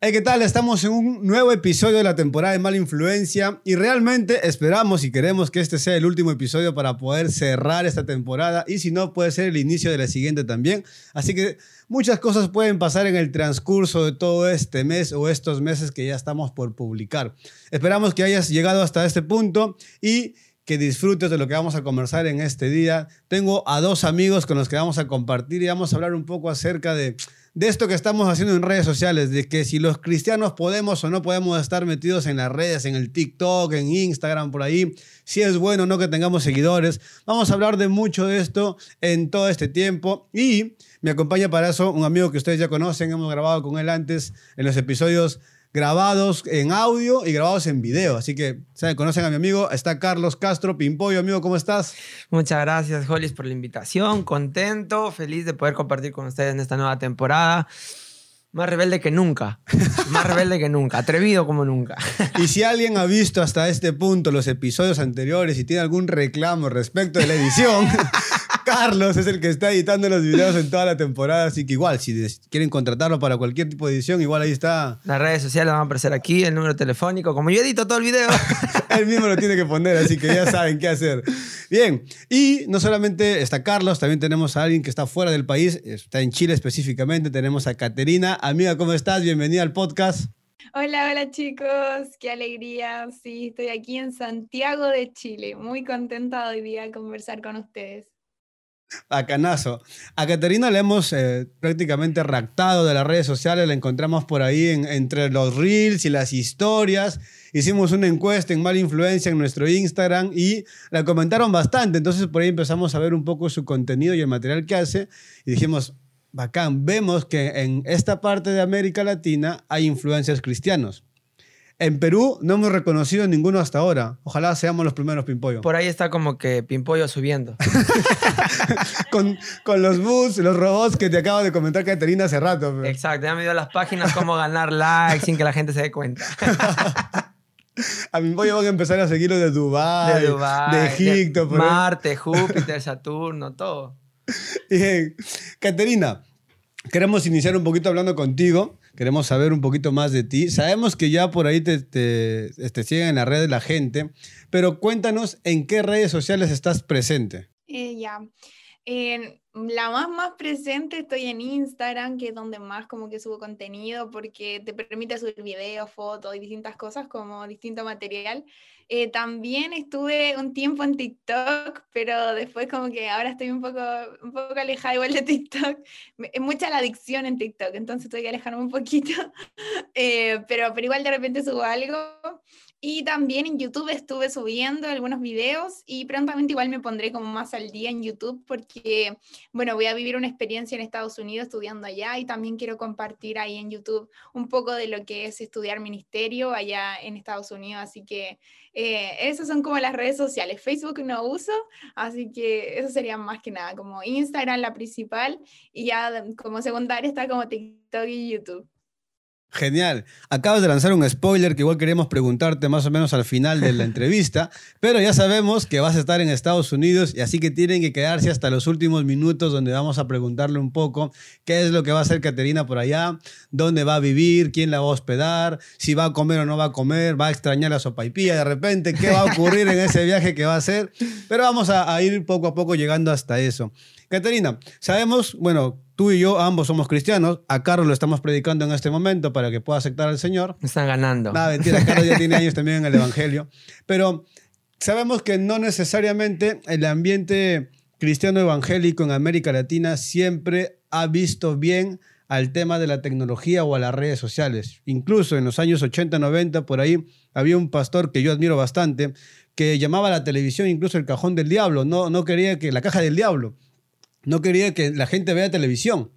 Hey, ¿qué tal? Estamos en un nuevo episodio de la temporada de Mala Influencia y realmente esperamos y queremos que este sea el último episodio para poder cerrar esta temporada y si no puede ser el inicio de la siguiente también. Así que muchas cosas pueden pasar en el transcurso de todo este mes o estos meses que ya estamos por publicar. Esperamos que hayas llegado hasta este punto y que disfrutes de lo que vamos a conversar en este día. Tengo a dos amigos con los que vamos a compartir y vamos a hablar un poco acerca de de esto que estamos haciendo en redes sociales, de que si los cristianos podemos o no podemos estar metidos en las redes, en el TikTok, en Instagram, por ahí, si es bueno o no que tengamos seguidores. Vamos a hablar de mucho de esto en todo este tiempo y me acompaña para eso un amigo que ustedes ya conocen, hemos grabado con él antes en los episodios grabados en audio y grabados en video. Así que, ¿saben? Conocen a mi amigo. Está Carlos Castro, Pimpollo, amigo, ¿cómo estás? Muchas gracias, Hollis, por la invitación. Contento, feliz de poder compartir con ustedes en esta nueva temporada. Más rebelde que nunca. Más rebelde que nunca. Atrevido como nunca. Y si alguien ha visto hasta este punto los episodios anteriores y tiene algún reclamo respecto de la edición, Carlos es el que está editando los videos en toda la temporada, así que igual, si quieren contratarlo para cualquier tipo de edición, igual ahí está. Las redes sociales van a aparecer aquí, el número telefónico. Como yo edito todo el video. Él mismo lo tiene que poner, así que ya saben qué hacer. Bien, y no solamente está Carlos, también tenemos a alguien que está fuera del país, está en Chile específicamente. Tenemos a Caterina. Amiga, ¿cómo estás? Bienvenida al podcast. Hola, hola chicos, qué alegría. Sí, estoy aquí en Santiago de Chile. Muy contenta hoy día de conversar con ustedes. Bacanazo. A Caterina le hemos eh, prácticamente raptado de las redes sociales, la encontramos por ahí entre los reels y las historias. Hicimos una encuesta en Mala Influencia en nuestro Instagram y la comentaron bastante. Entonces por ahí empezamos a ver un poco su contenido y el material que hace y dijimos, bacán, vemos que en esta parte de América Latina hay influencias cristianos. En Perú no hemos reconocido ninguno hasta ahora. Ojalá seamos los primeros Pimpollo. Por ahí está como que Pimpollo subiendo. con, con, los bus, los robots que te acabo de comentar Caterina hace rato. Exacto, ya me dio las páginas cómo ganar likes sin que la gente se dé cuenta. A Pimpollo van a empezar a seguirlo de Dubái, de, de Egipto. De Marte, Júpiter, Saturno, todo. Bien. Caterina, queremos iniciar un poquito hablando contigo Queremos saber un poquito más de ti. Sabemos que ya por ahí te, te, te siguen en la red de la gente, pero cuéntanos en qué redes sociales estás presente. Eh, ya. la más más presente estoy en Instagram, que es donde más como que subo contenido porque te permite subir videos, fotos y distintas cosas como distinto material. Eh, también estuve un tiempo en TikTok, pero después como que ahora estoy un poco, un poco alejada igual de TikTok. Es mucha la adicción en TikTok, entonces tuve que alejarme un poquito. Eh, pero, pero igual de repente subo algo. Y también en YouTube estuve subiendo algunos videos y prontamente igual me pondré como más al día en YouTube porque, bueno, voy a vivir una experiencia en Estados Unidos estudiando allá y también quiero compartir ahí en YouTube un poco de lo que es estudiar ministerio allá en Estados Unidos. Así que eh, esas son como las redes sociales. Facebook no uso, así que eso sería más que nada como Instagram la principal y ya como secundaria está como TikTok y YouTube. Genial. Acabas de lanzar un spoiler que igual queríamos preguntarte más o menos al final de la entrevista, pero ya sabemos que vas a estar en Estados Unidos y así que tienen que quedarse hasta los últimos minutos donde vamos a preguntarle un poco qué es lo que va a hacer Caterina por allá, dónde va a vivir, quién la va a hospedar, si va a comer o no va a comer, va a extrañar la sopaipilla de repente, qué va a ocurrir en ese viaje que va a hacer, pero vamos a, a ir poco a poco llegando hasta eso. Caterina, sabemos, bueno, tú y yo ambos somos cristianos, a Carlos lo estamos predicando en este momento para que pueda aceptar al Señor. Están ganando. Nada, mentira, Carlos ya tiene años también en el Evangelio, pero sabemos que no necesariamente el ambiente cristiano evangélico en América Latina siempre ha visto bien al tema de la tecnología o a las redes sociales. Incluso en los años 80, 90, por ahí había un pastor que yo admiro bastante, que llamaba a la televisión incluso el cajón del diablo, no, no quería que la caja del diablo no quería que la gente vea televisión.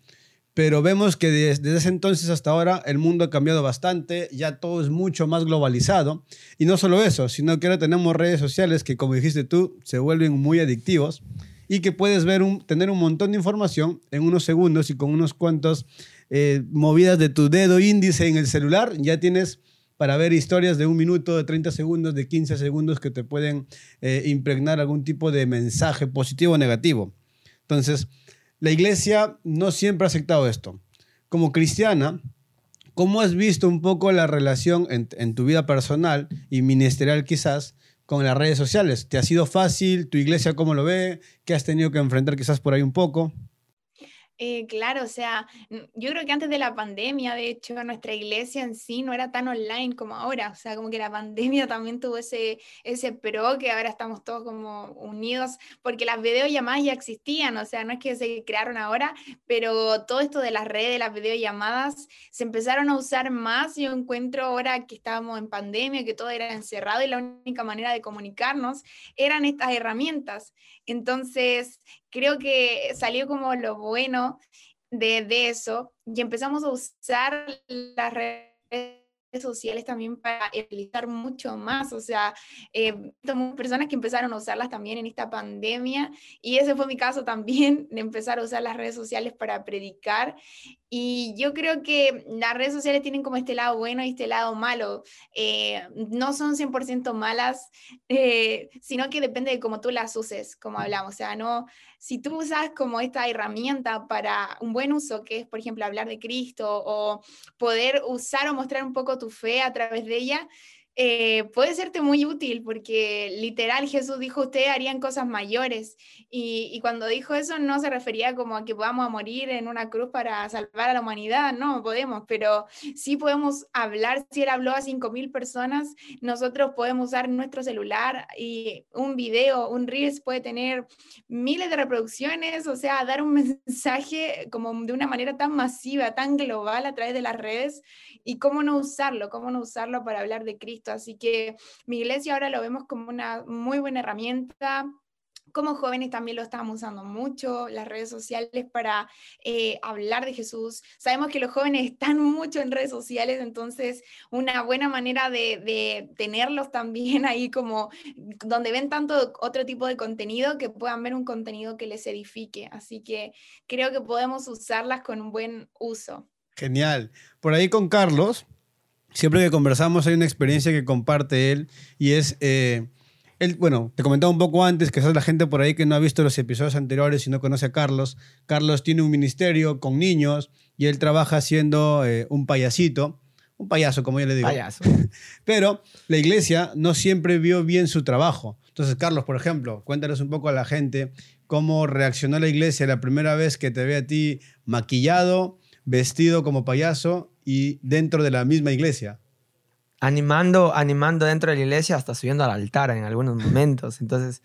Pero vemos que desde ese entonces hasta ahora el mundo ha cambiado bastante, ya todo es mucho más globalizado. Y no solo eso, sino que ahora tenemos redes sociales que, como dijiste tú, se vuelven muy adictivos y que puedes ver tener un montón de información en unos segundos y con unos cuantos eh, movidas de tu dedo índice en el celular, ya tienes para ver historias de un minuto, de 30 segundos, de 15 segundos que te pueden eh, impregnar algún tipo de mensaje positivo o negativo. Entonces, la iglesia no siempre ha aceptado esto. Como cristiana, ¿cómo has visto un poco la relación en, tu vida personal y ministerial quizás con las redes sociales? ¿Te ha sido fácil? ¿Tu iglesia cómo lo ve? ¿Qué has tenido que enfrentar quizás por ahí un poco? Eh, claro, o sea, yo creo que antes de la pandemia, de hecho, nuestra iglesia en sí no era tan online como ahora, o sea, como que la pandemia también tuvo ese, ese pro que ahora estamos todos como unidos, porque las videollamadas ya existían, o sea, no es que se crearon ahora, pero todo esto de las redes, las videollamadas, se empezaron a usar más, yo encuentro ahora que estábamos en pandemia, que todo era encerrado y la única manera de comunicarnos eran estas herramientas. Entonces, creo que salió como lo bueno de, de eso y empezamos a usar las redes sociales también para utilizar mucho más, o sea, eh, personas que empezaron a usarlas también en esta pandemia y ese fue mi caso también, de empezar a usar las redes sociales para predicar y yo creo que las redes sociales tienen como este lado bueno y este lado malo. Eh, no son 100% malas, eh, sino que depende de cómo tú las uses, como hablamos. O sea, no, si tú usas como esta herramienta para un buen uso, que es, por ejemplo, hablar de Cristo o poder usar o mostrar un poco tu fe a través de ella, eh, puede serte muy útil porque literal Jesús dijo, ustedes harían cosas mayores. Y, cuando dijo eso no se refería como a que a morir en una cruz para salvar a la humanidad, no podemos, pero sí podemos hablar, si él habló a 5.000 personas, nosotros podemos usar nuestro celular y un video, un Reels puede tener miles de reproducciones, o sea, dar un mensaje como de una manera tan masiva, tan global a través de las redes y cómo no usarlo, cómo no usarlo para hablar de Cristo. Así que mi iglesia ahora lo vemos como una muy buena herramienta como jóvenes también lo estamos usando mucho, las redes sociales para eh, hablar de Jesús. Sabemos que los jóvenes están mucho en redes sociales, entonces una buena manera de, de, tenerlos también ahí como donde ven tanto otro tipo de contenido, que puedan ver un contenido que les edifique. Así que creo que podemos usarlas con un buen uso. Genial. Por ahí con Carlos, siempre que conversamos hay una experiencia que comparte él y es, eh, él, bueno, te comentaba un poco antes que es la gente por ahí que no ha visto los episodios anteriores y no conoce a Carlos. Carlos tiene un ministerio con niños y él trabaja siendo eh, un payasito. Un payaso, como yo le digo. Payaso. Pero la iglesia no siempre vio bien su trabajo. Entonces, Carlos, por ejemplo, cuéntanos un poco a la gente cómo reaccionó la iglesia la primera vez que te ve a ti maquillado, vestido como payaso y dentro de la misma iglesia. Animando, animando dentro de la iglesia hasta subiendo al altar en algunos momentos. Entonces,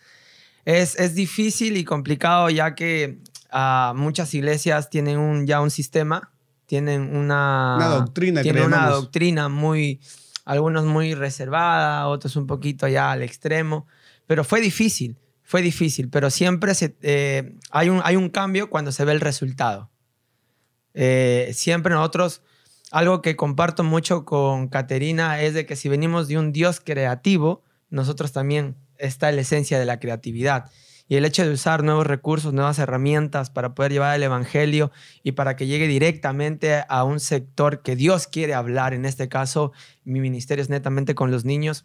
es, es difícil y complicado ya que uh, muchas iglesias tienen un, ya un sistema, tienen una, una doctrina. Tienen una doctrina muy, algunos muy reservada, otros un poquito ya al extremo, pero fue difícil, fue difícil, pero siempre se, eh, hay, un, hay un cambio cuando se ve el resultado. Eh, siempre nosotros, algo que comparto mucho con Caterina es de que si venimos de un Dios creativo, nosotros también está la esencia de la creatividad. Y el hecho de usar nuevos recursos, nuevas herramientas para poder llevar el Evangelio y para que llegue directamente a un sector que Dios quiere hablar, en este caso mi ministerio es netamente con los niños,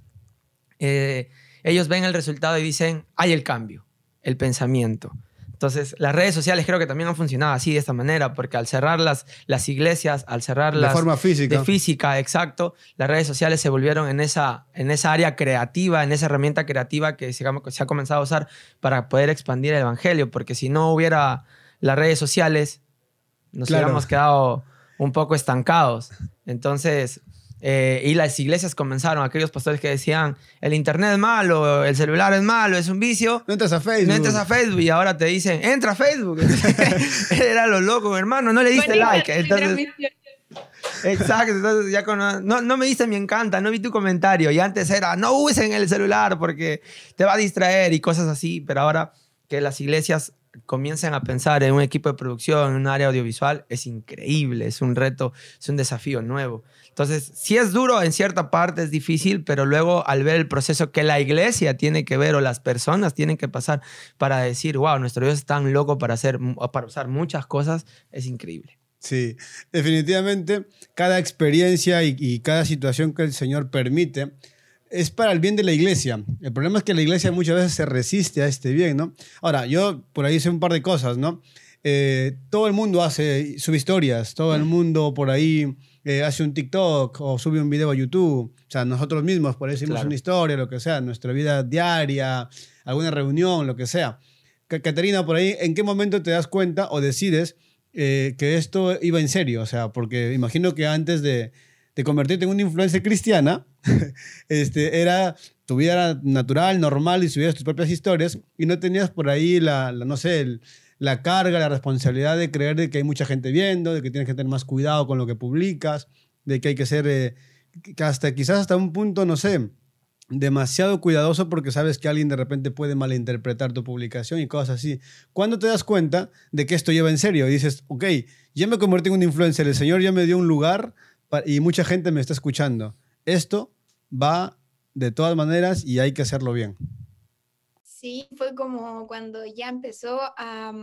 eh, ellos ven el resultado y dicen, hay el cambio, el pensamiento. Entonces, las redes sociales creo que también han funcionado así, de esta manera, porque al cerrar las, las iglesias, al cerrar las... De forma física. De física, exacto, las redes sociales se volvieron en esa, en esa área creativa, en esa herramienta creativa que se, se ha comenzado a usar para poder expandir el evangelio, porque si no hubiera las redes sociales, nos hubiéramos quedado un poco estancados. Entonces, eh, y las iglesias comenzaron, aquellos pastores que decían, el internet es malo, el celular es malo, es un vicio. No entras a Facebook. No entras a Facebook y ahora te dicen, entra a Facebook. Era lo loco, hermano, no le diste like. Entonces, exacto, entonces ya con, no, no me diste me encanta, no vi tu comentario. Y antes era, no usen el celular porque te va a distraer y cosas así. Pero ahora que las iglesias comiencen a pensar en un equipo de producción, en un área audiovisual, es increíble, es un reto, es un desafío nuevo. Entonces, si es duro en cierta parte, es difícil, pero luego al ver el proceso que la iglesia tiene que ver o las personas tienen que pasar para decir, wow, nuestro Dios es tan loco para, hacer, para usar muchas cosas, es increíble. Sí, definitivamente cada experiencia y, y cada situación que el Señor permite es para el bien de la iglesia. El problema es que la iglesia muchas veces se resiste a este bien, ¿no? Ahora, yo por ahí sé un par de cosas, ¿no? Eh, todo el mundo hace, sube historias, todo el mundo por ahí eh, hace un TikTok o sube un video a YouTube. O sea, nosotros mismos, por eso hicimos una historia, lo que sea, nuestra vida diaria, alguna reunión, lo que sea. Caterina, por ahí, ¿en qué momento te das cuenta o decides eh, que esto iba en serio? O sea, porque imagino que antes de, de convertirte en una influencer cristiana, este, era tu vida era natural, normal y subías tus propias historias y no tenías por ahí la, no sé, la carga, la responsabilidad de creer de que hay mucha gente viendo, de que tienes que tener más cuidado con lo que publicas, de que hay que ser, eh, hasta quizás hasta un punto, no sé, demasiado cuidadoso porque sabes que alguien de repente puede malinterpretar tu publicación y cosas así. ¿Cuándo te das cuenta de que esto lleva en serio? Y dices, ok, ya me convertí en un influencer, el Señor ya me dio un lugar y mucha gente me está escuchando. Esto va de todas maneras y hay que hacerlo bien. Sí, fue como cuando ya empezó a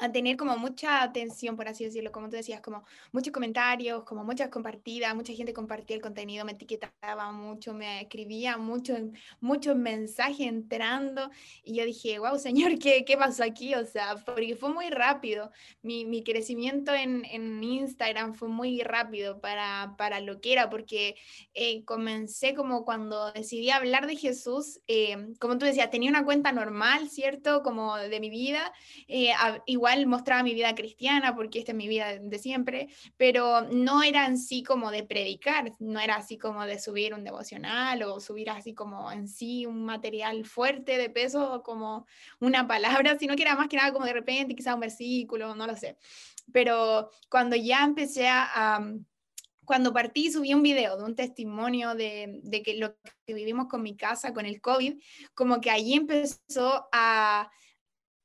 a tener como mucha atención, por así decirlo, como tú decías, como muchos comentarios, como muchas compartidas, mucha gente compartía el contenido, me etiquetaba mucho, me escribía mucho, muchos mensajes entrando y yo dije, wow, señor, ¿qué, qué pasó aquí? O sea, porque fue muy rápido, mi, mi crecimiento en, en, Instagram fue muy rápido para, para lo que era, porque eh, comencé como cuando decidí hablar de Jesús, eh, como tú decías, tenía una cuenta normal, ¿cierto? Como de mi vida, eh, igual mostraba mi vida cristiana, porque esta es mi vida de siempre, pero no era en sí como de predicar, no era así como de subir un devocional o subir así como en sí un material fuerte de peso, como una palabra, sino que era más que nada como de repente quizá un versículo, no lo sé. Pero cuando ya empecé a... cuando partí subí un video de un testimonio de, de, que lo que vivimos con mi casa, con el COVID, como que allí empezó a,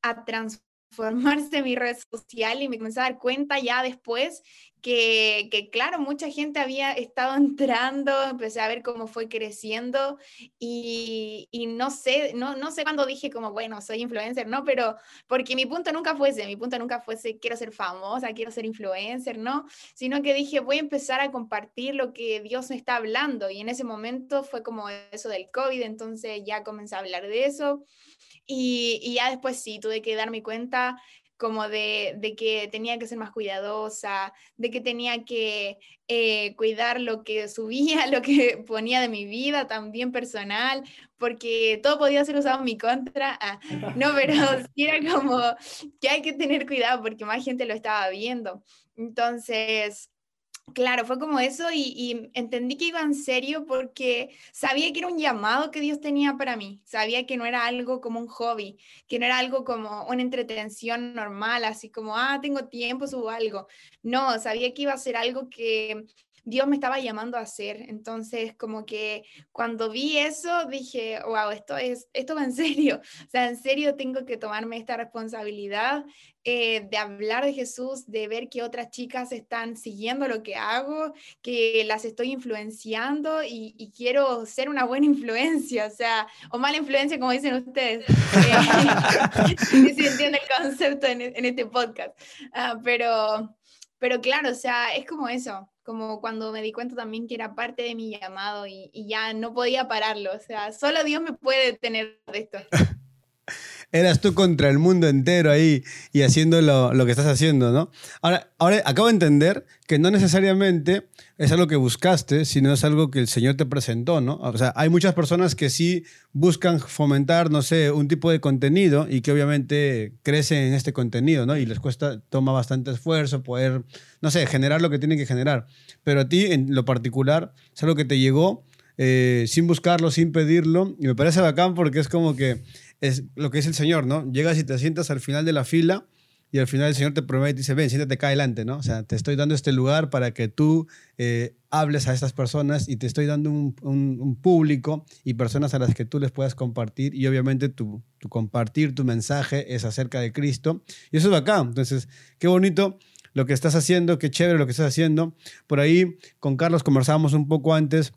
a transformar formarse mi red social y me comencé a dar cuenta ya después que, que, claro, mucha gente había estado entrando, empecé a ver cómo fue creciendo y, y, no sé, no, no sé cuándo dije como, bueno, soy influencer, ¿no? Pero porque mi punto nunca fuese, mi punto nunca fuese, quiero ser famosa, quiero ser influencer, ¿no? Sino que dije, voy a empezar a compartir lo que Dios me está hablando y en ese momento fue como eso del COVID, entonces ya comencé a hablar de eso y, ya después sí, tuve que darme cuenta como de, que tenía que ser más cuidadosa, de que tenía que eh, cuidar lo que subía, lo que ponía de mi vida, también personal, porque todo podía ser usado en mi contra. Ah, no, pero sí era como que hay que tener cuidado porque más gente lo estaba viendo. Entonces, Claro, fue como eso y, entendí que iba en serio porque sabía que era un llamado que Dios tenía para mí, sabía que no era algo como un hobby, que no era algo como una entretención normal, así como, ah, tengo tiempo, subo algo. No, sabía que iba a ser algo que Dios me estaba llamando a hacer. Entonces, como que cuando vi eso, dije, wow, esto, es, esto va en serio. O sea, en serio tengo que tomarme esta responsabilidad eh, de hablar de Jesús, de ver que otras chicas están siguiendo lo que hago, que las estoy influenciando y, quiero ser una buena influencia, o sea, o mala influencia, como dicen ustedes. Eh, si entiende el concepto en, este podcast. Ah, pero, pero claro, o sea, es como eso como cuando me di cuenta también que era parte de mi llamado y, ya no podía pararlo. O sea, solo Dios me puede detener de esto. Eras tú contra el mundo entero ahí y haciendo lo, lo, que estás haciendo, ¿no? Ahora, ahora acabo de entender que no necesariamente es algo que buscaste, sino es algo que el Señor te presentó, ¿no? O sea, hay muchas personas que sí buscan fomentar, no sé, un tipo de contenido y que obviamente crecen en este contenido, ¿no? Y les cuesta, toma bastante esfuerzo poder, no sé, generar lo que tienen que generar. Pero a ti, en lo particular, es algo que te llegó eh, sin buscarlo, sin pedirlo. Y me parece bacán porque es como que es lo que dice el Señor, ¿no? Llegas y te sientas al final de la fila y al final el Señor te promete y dice, ven, siéntate acá adelante, ¿no? O sea, te estoy dando este lugar para que tú eh, hables a estas personas y te estoy dando un, un, público y personas a las que tú les puedas compartir y obviamente tu, tu, compartir tu mensaje es acerca de Cristo y eso es acá. Entonces, qué bonito lo que estás haciendo, qué chévere lo que estás haciendo. Por ahí con Carlos conversábamos un poco antes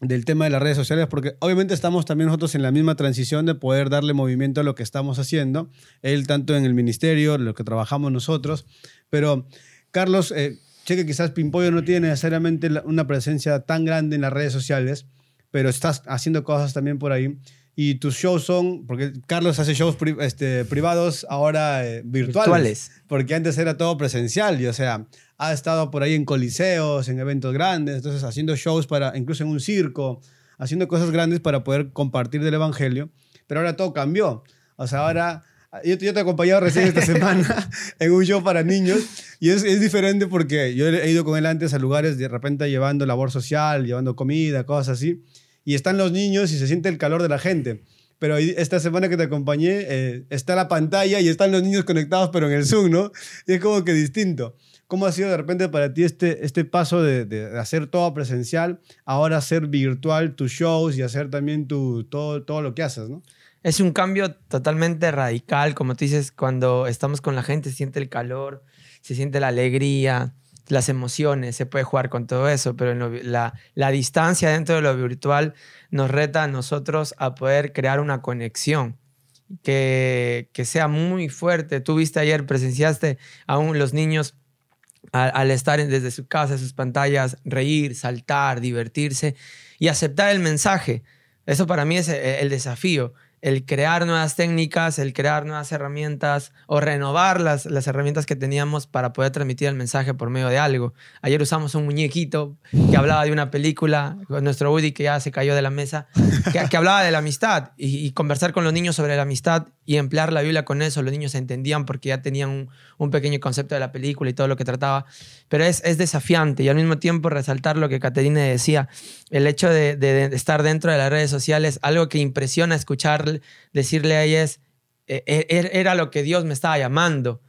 del tema de las redes sociales, porque obviamente estamos también nosotros en la misma transición de poder darle movimiento a lo que estamos haciendo, él tanto en el ministerio, lo que trabajamos nosotros, pero Carlos, eh, sé quizás Pimpollo no tiene necesariamente una presencia tan grande en las redes sociales, pero estás haciendo cosas también por ahí. Y tus shows son, porque Carlos hace shows este, privados ahora eh, virtuales, porque antes era todo presencial, y o sea, ha estado por ahí en coliseos, en eventos grandes, entonces haciendo shows para, incluso en un circo, haciendo cosas grandes para poder compartir del Evangelio, pero ahora todo cambió. O sea, ahora yo, te he acompañado recién esta semana en un show para niños y es, es, diferente porque yo he ido con él antes a lugares de repente llevando labor social, llevando comida, cosas así, y están los niños y se siente el calor de la gente. Pero esta semana que te acompañé eh, está la pantalla y están los niños conectados pero en el Zoom, ¿no? Y es como que distinto. ¿Cómo ha sido de repente para ti este, este paso de, de hacer todo presencial, ahora hacer virtual tus shows y hacer también tu, todo, todo lo que haces, ¿no? Es un cambio totalmente radical, como tú dices, cuando estamos con la gente se siente el calor, se siente la alegría, las emociones, se puede jugar con todo eso, pero la, la, distancia dentro de lo virtual nos reta a nosotros a poder crear una conexión que, que sea muy fuerte. Tú viste ayer, presenciaste aún los niños al, estar desde su casa, sus pantallas, reír, saltar, divertirse y aceptar el mensaje. Eso para mí es eh, el desafío el crear nuevas técnicas, el crear nuevas herramientas o renovar las, las herramientas que teníamos para poder transmitir el mensaje por medio de algo. Ayer usamos un muñequito que hablaba de una película, nuestro Woody que ya se cayó de la mesa, que, hablaba de la amistad y, conversar con los niños sobre la amistad y emplear la Biblia con eso. Los niños se entendían porque ya tenían un, pequeño concepto de la película y todo lo que trataba. Pero es, es desafiante y al mismo tiempo resaltar lo que Caterina decía, el hecho de, de estar dentro de las redes sociales, algo que impresiona escuchar decirle a ella es, e, e, er, era lo que Dios me estaba llamando.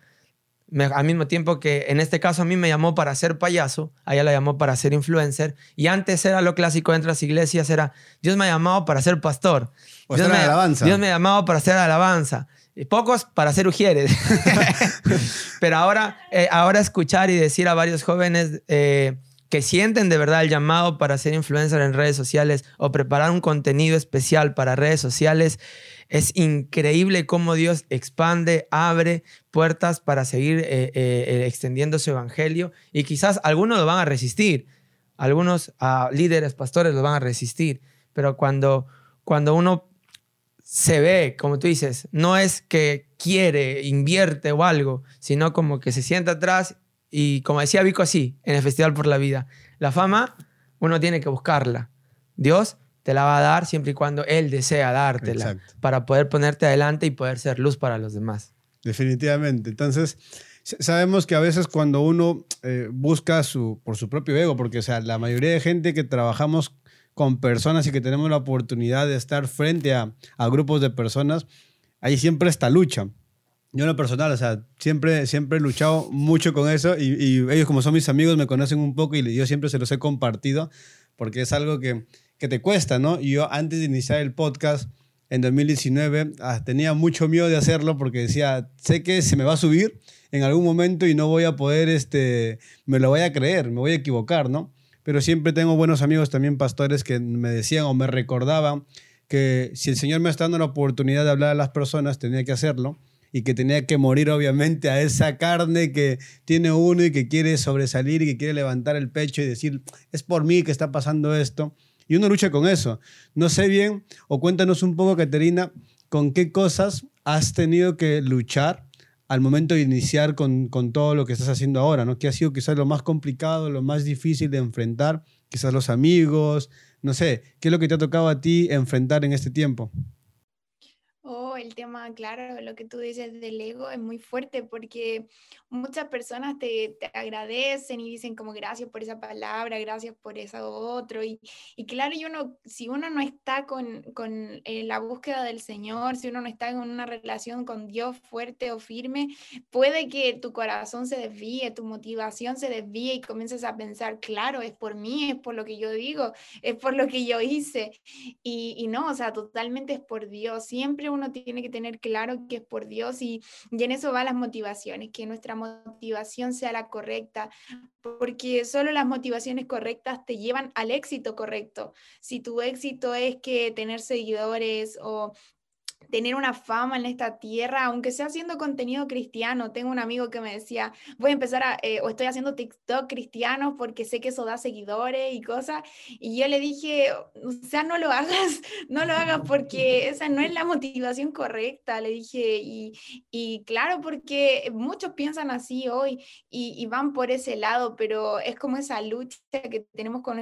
al mismo tiempo que en este caso a mí me llamó para ser payaso, a ella la llamó para ser influencer, y antes era lo clásico dentro de las iglesias, era Dios me ha llamado para ser pastor. Dios, me, alabanza. Dios me ha llamado para hacer alabanza. Y pocos para ser ujieres. Pero ahora, eh, ahora escuchar y decir a varios jóvenes, eh, que sienten de verdad el llamado para ser influencer en redes sociales o preparar un contenido especial para redes sociales, es increíble cómo Dios expande, abre puertas para seguir eh, eh, extendiendo su evangelio. Y quizás algunos lo van a resistir, algunos uh, líderes, pastores lo van a resistir, pero cuando, cuando uno se ve, como tú dices, no es que quiere, invierte o algo, sino como que se sienta atrás y como decía Vico así, en el Festival por la Vida, la fama uno tiene que buscarla. Dios te la va a dar siempre y cuando Él desea dártela para poder ponerte adelante y poder ser luz para los demás. Definitivamente. Entonces, sabemos que a veces cuando uno eh, busca su, por su propio ego, porque o sea, la mayoría de gente que trabajamos con personas y que tenemos la oportunidad de estar frente a, a grupos de personas, hay siempre esta lucha. Yo en lo personal, o sea, siempre, siempre he luchado mucho con eso y, ellos como son mis amigos me conocen un poco y yo siempre se los he compartido porque es algo que, que te cuesta, ¿no? Y yo antes de iniciar el podcast en 2019 ah, tenía mucho miedo de hacerlo porque decía, sé que se me va a subir en algún momento y no voy a poder, este, me lo voy a creer, me voy a equivocar, ¿no? Pero siempre tengo buenos amigos también pastores que me decían o me recordaban que si el Señor me está dando la oportunidad de hablar a las personas, tenía que hacerlo y que tenía que morir obviamente a esa carne que tiene uno y que quiere sobresalir y que quiere levantar el pecho y decir, es por mí que está pasando esto. Y uno lucha con eso. No sé bien, o cuéntanos un poco, Caterina, con qué cosas has tenido que luchar al momento de iniciar con, con todo lo que estás haciendo ahora, ¿no? ¿Qué ha sido quizás lo más complicado, lo más difícil de enfrentar? Quizás los amigos, no sé, ¿qué es lo que te ha tocado a ti enfrentar en este tiempo? El tema, claro, lo que tú dices del ego es muy fuerte porque muchas personas te, te agradecen y dicen como gracias por esa palabra, gracias por eso otro. Y, y claro, y uno, si uno no está con, con eh, la búsqueda del Señor, si uno no está en una relación con Dios fuerte o firme, puede que tu corazón se desvíe, tu motivación se desvíe y comiences a pensar, claro, es por mí, es por lo que yo digo, es por lo que yo hice. Y, y no, o sea, totalmente es por Dios. Siempre uno tiene que tener claro que es por Dios y, y en eso van las motivaciones, que nuestra motivación sea la correcta, porque solo las motivaciones correctas te llevan al éxito correcto. Si tu éxito es que tener seguidores o tener una fama en esta tierra, aunque sea haciendo contenido cristiano. Tengo un amigo que me decía, voy a empezar a, eh, o estoy haciendo TikTok cristiano porque sé que eso da seguidores y cosas. Y yo le dije, o sea, no lo hagas, no lo hagas porque esa no es la motivación correcta. Le dije, y, y claro, porque muchos piensan así hoy y, y van por ese lado, pero es como esa lucha que tenemos con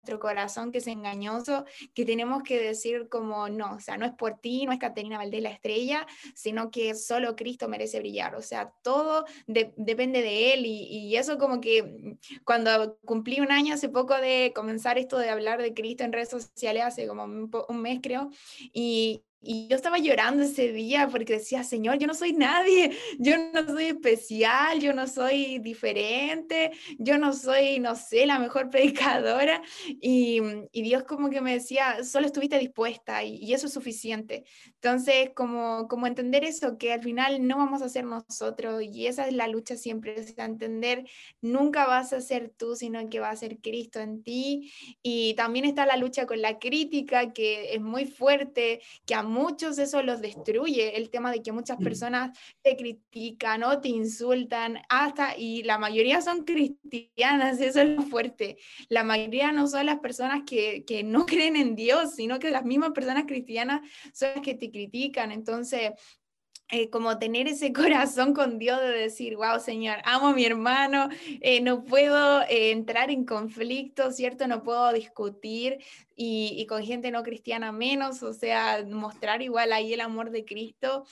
nuestro corazón que es engañoso, que tenemos que decir como no, o sea, no es por ti, no es Caterina Valdés la estrella, sino que solo Cristo merece brillar, o sea, todo depende de Él y, y, eso como que cuando cumplí un año hace poco de comenzar esto de hablar de Cristo en redes sociales, hace como un, un mes creo, y, y yo estaba llorando ese día porque decía, Señor, yo no soy nadie, yo no soy especial, yo no soy diferente, yo no soy, no sé, la mejor predicadora. Y, y Dios como que me decía, solo estuviste dispuesta y, y, eso es suficiente. Entonces, como, como entender eso, que al final no vamos a ser nosotros y esa es la lucha siempre, es entender, nunca vas a ser tú, sino que va a ser Cristo en ti. Y también está la lucha con la crítica, que es muy fuerte, que a muchos eso los destruye, el tema de que muchas mm. personas te critican o te insultan, hasta, y la mayoría son cristianas, eso es lo fuerte. La mayoría no son las personas que, que no creen en Dios, sino que las mismas personas cristianas son las que te critican. Entonces, eh, como tener ese corazón con Dios de decir, wow, Señor, amo a mi hermano, eh, no puedo eh, entrar en conflicto, ¿cierto? No puedo discutir y, y, con gente no cristiana menos, o sea, mostrar igual ahí el amor de Cristo,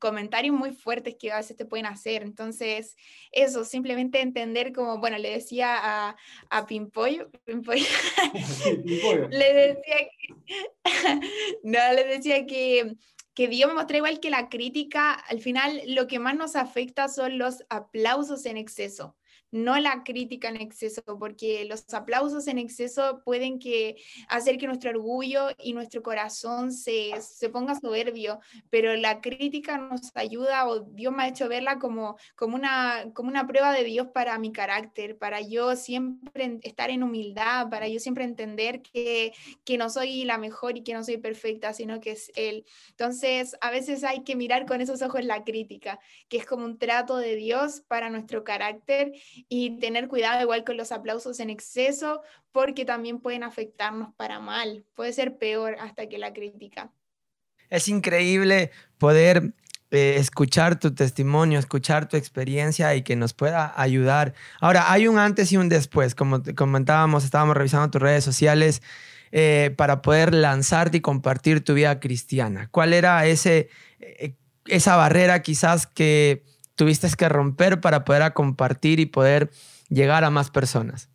comentarios muy fuertes que a veces te pueden hacer. Entonces, eso, simplemente entender como, bueno, le decía a, a Pimpollo, Pimpollo. le decía que, no, le decía que que Dios me mostró igual que la crítica, al final lo que más nos afecta son los aplausos en exceso no la crítica en exceso, porque los aplausos en exceso pueden que hacer que nuestro orgullo y nuestro corazón se, se ponga soberbio, pero la crítica nos ayuda o Dios me ha hecho verla como, como, una, como una prueba de Dios para mi carácter, para yo siempre estar en humildad, para yo siempre entender que, que no soy la mejor y que no soy perfecta, sino que es Él. Entonces, a veces hay que mirar con esos ojos la crítica, que es como un trato de Dios para nuestro carácter y tener cuidado igual con los aplausos en exceso porque también pueden afectarnos para mal, puede ser peor hasta que la crítica. Es increíble poder eh, escuchar tu testimonio, escuchar tu experiencia y que nos pueda ayudar. Ahora, hay un antes y un después, como te comentábamos, estábamos revisando tus redes sociales eh, para poder lanzarte y compartir tu vida cristiana. ¿Cuál era ese, eh, esa barrera quizás que tuviste que romper para poder compartir y poder llegar a más personas?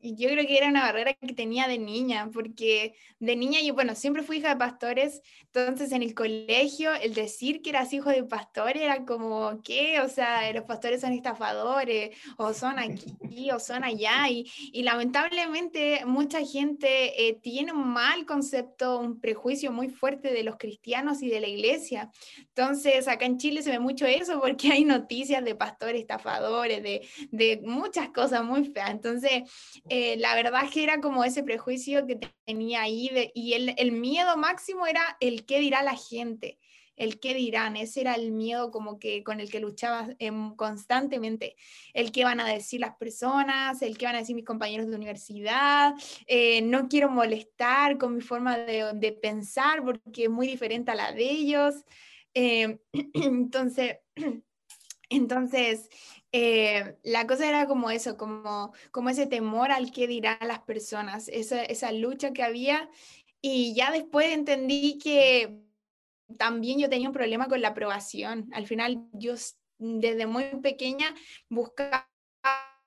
Yo creo que era una barrera que tenía de niña, porque de niña yo, bueno, siempre fui hija de pastores, entonces en el colegio el decir que eras hijo de pastor era como, ¿qué? O sea, los pastores son estafadores, o son aquí, o son allá, y, y lamentablemente mucha gente eh, tiene un mal concepto, un prejuicio muy fuerte de los cristianos y de la iglesia. Entonces, acá en Chile se ve mucho eso, porque hay noticias de pastores estafadores, de, de muchas cosas muy feas. Entonces, eh, la verdad que era como ese prejuicio que tenía ahí y el, miedo máximo era el qué dirá la gente, el qué dirán, ese era el miedo como que con el que luchaba em, constantemente, el qué van a decir las personas, el qué van a decir mis compañeros de universidad, eh, no quiero molestar con mi forma de, de, pensar porque es muy diferente a la de ellos. Eh, entonces, entonces, eh, la cosa era como eso, como, como ese temor al que dirán las personas, esa, esa lucha que había. Y ya después entendí que también yo tenía un problema con la aprobación. Al final, yo desde muy pequeña buscaba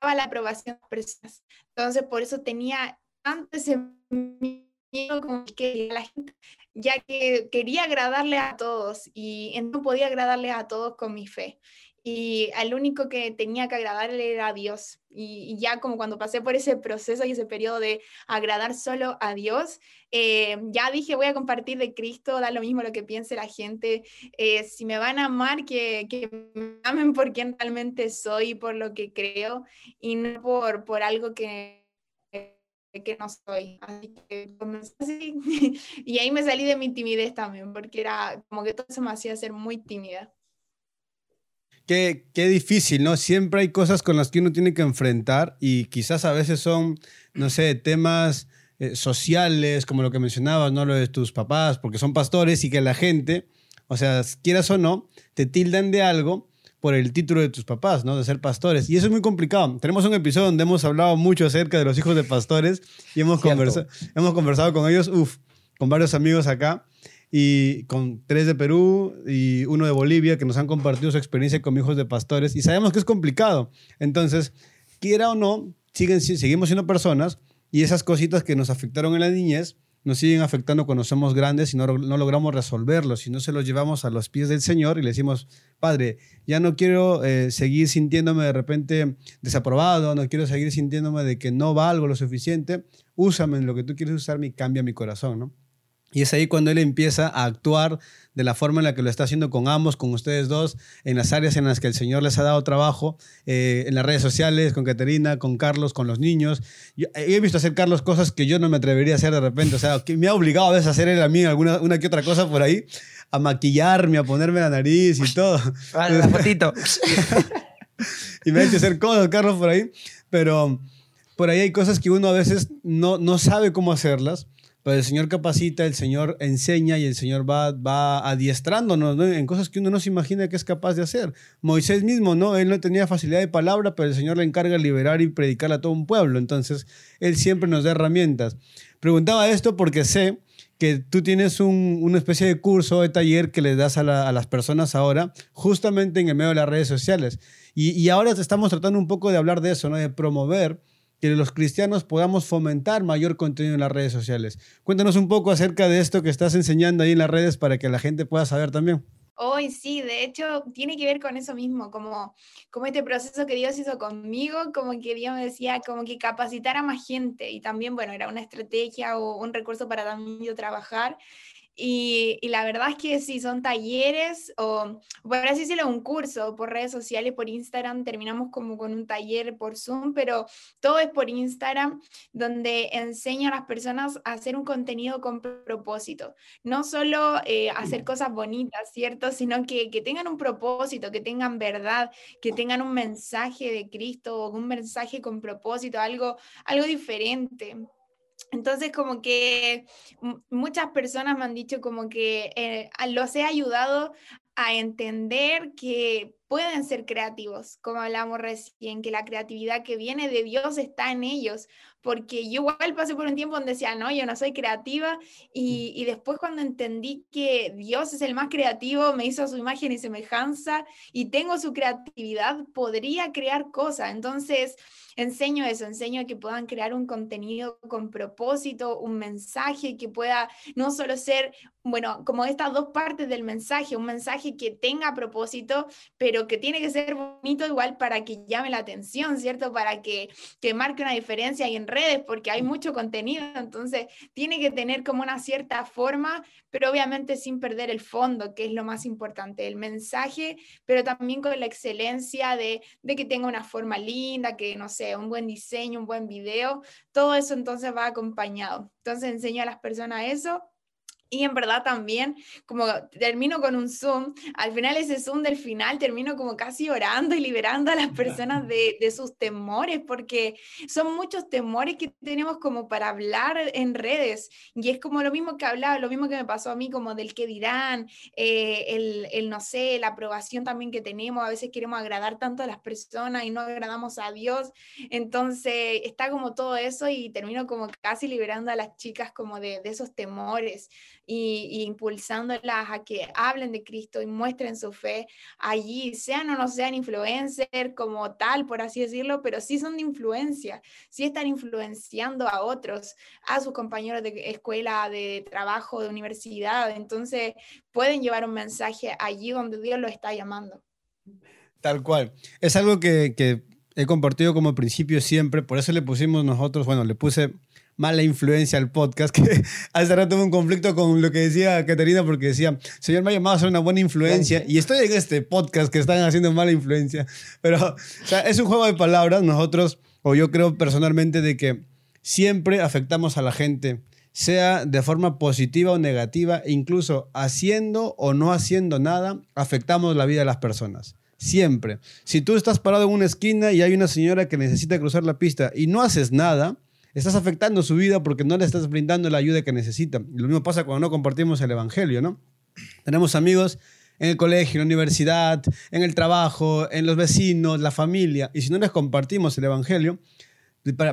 la aprobación de las personas. Entonces, por eso tenía antes miedo como que la gente, ya que quería agradarle a todos y no podía agradarle a todos con mi fe y al único que tenía que agradarle era a Dios. Y, ya como cuando pasé por ese proceso y ese periodo de agradar solo a Dios, eh, ya dije, voy a compartir de Cristo, da lo mismo lo que piense la gente. Eh, si me van a amar, que, que, me amen por quien realmente soy, por lo que creo, y no por, por algo que que no soy. Así que comencé así. y ahí me salí de mi timidez también, porque era como que todo eso me hacía ser muy tímida. Qué, qué, difícil, ¿no? Siempre hay cosas con las que uno tiene que enfrentar y quizás a veces son, no sé, temas eh, sociales, como lo que mencionabas, ¿no? Lo de tus papás, porque son pastores y que la gente, o sea, quieras o no, te tildan de algo por el título de tus papás, ¿no? De ser pastores. Y eso es muy complicado. Tenemos un episodio donde hemos hablado mucho acerca de los hijos de pastores y hemos, conversa hemos conversado con ellos, uff, con varios amigos acá y con tres de Perú y uno de Bolivia que nos han compartido su experiencia como hijos de pastores y sabemos que es complicado. Entonces, quiera o no, siguen, seguimos siendo personas y esas cositas que nos afectaron en la niñez, nos siguen afectando cuando somos grandes y no, no logramos resolverlos, si no se los llevamos a los pies del Señor y le decimos, Padre, ya no quiero eh, seguir sintiéndome de repente desaprobado, no quiero seguir sintiéndome de que no valgo lo suficiente, úsame en lo que tú quieres usarme y cambia mi corazón, ¿no? Y es ahí cuando él empieza a actuar de la forma en la que lo está haciendo con ambos, con ustedes dos, en las áreas en las que el Señor les ha dado trabajo, eh, en las redes sociales, con Caterina, con Carlos, con los niños. Yo, he visto hacer Carlos cosas que yo no me atrevería a hacer de repente, o sea, que me ha obligado a veces a hacer él a mí alguna una que otra cosa por ahí, a maquillarme, a ponerme la nariz y todo. Vale, la fotito. y me ha hecho hacer cosas, Carlos, por ahí, pero por ahí hay cosas que uno a veces no, no sabe cómo hacerlas pero el Señor capacita, el Señor enseña y el Señor va, va adiestrándonos en cosas que uno no se imagina que es capaz de hacer. Moisés mismo, ¿no? Él no tenía facilidad de palabra, pero el Señor le encarga liberar y predicar a todo un pueblo. Entonces, Él siempre nos da herramientas. Preguntaba esto porque sé que tú tienes un, una especie de curso, de taller que le das a, las personas ahora, justamente en el medio de las redes sociales. Y, y ahora estamos tratando un poco de hablar de eso, ¿no? De promover que los cristianos podamos fomentar mayor contenido en las redes sociales. Cuéntanos un poco acerca de esto que estás enseñando ahí en las redes para que la gente pueda saber también. Hoy sí, de hecho tiene que ver con eso mismo, como, como este proceso que Dios hizo conmigo, como que Dios me decía, como que capacitar a más gente y también, bueno, era una estrategia o un recurso para también yo trabajar y, la verdad es que si son talleres o, por así decirlo, un curso por redes sociales, por Instagram, terminamos como con un taller por Zoom, pero todo es por Instagram, donde enseño a las personas a hacer un contenido con propósito. No solo eh, hacer cosas bonitas, ¿cierto? Sino que, que tengan un propósito, que tengan verdad, que tengan un mensaje de Cristo, un mensaje con propósito, algo, algo diferente. Entonces, como que muchas personas me han dicho como que eh, los he ayudado a entender que pueden ser creativos, como hablamos recién, que la creatividad que viene de Dios está en ellos, porque yo igual pasé por un tiempo donde decía, no, yo no soy creativa, y, y, después cuando entendí que Dios es el más creativo, me hizo su imagen y semejanza, y tengo su creatividad, podría crear cosas. Entonces, enseño eso, enseño que puedan crear un contenido con propósito, un mensaje que pueda no solo ser, bueno, como estas dos partes del mensaje, un mensaje que tenga propósito, pero que tiene que ser bonito igual para que llame la atención, ¿cierto? Para que, que marque una diferencia ahí en redes, porque hay mucho contenido, entonces tiene que tener como una cierta forma, pero obviamente sin perder el fondo, que es lo más importante, el mensaje, pero también con la excelencia de, de que tenga una forma linda, que no sé, un buen diseño, un buen video, todo eso entonces va acompañado. Entonces enseño a las personas eso y en verdad también, como termino con un Zoom, al final ese Zoom del final termino como casi orando y liberando a las personas de, de, sus temores, porque son muchos temores que tenemos como para hablar en redes. Y es como lo mismo que hablaba, lo mismo que me pasó a mí, como del que dirán, eh, el, el, no sé, la aprobación también que tenemos. A veces queremos agradar tanto a las personas y no agradamos a Dios. Entonces está como todo eso y termino como casi liberando a las chicas como de, de esos temores y, impulsándolas a que hablen de Cristo y muestren su fe allí, sean o no sean influencers como tal, por así decirlo, pero sí son de influencia, sí están influenciando a otros, a sus compañeros de escuela, de trabajo, de universidad, entonces pueden llevar un mensaje allí donde Dios lo está llamando. Tal cual. Es algo que, que he compartido como principio siempre, por eso le pusimos nosotros, bueno, le puse mala influencia al podcast, que hace rato tuve un conflicto con lo que decía Caterina porque decía, Señor, me ha llamado a ser una buena influencia y estoy en este podcast que están haciendo mala influencia, pero o sea, es un juego de palabras, nosotros, o yo creo personalmente de que siempre afectamos a la gente, sea de forma positiva o negativa, incluso haciendo o no haciendo nada, afectamos la vida de las personas. Siempre. Si tú estás parado en una esquina y hay una señora que necesita cruzar la pista y no haces nada, estás afectando su vida porque no le estás brindando la ayuda que necesita. Y lo mismo pasa cuando no compartimos el Evangelio, ¿no? Tenemos amigos en el colegio, en la universidad, en el trabajo, en los vecinos, la familia, y si no les compartimos el Evangelio,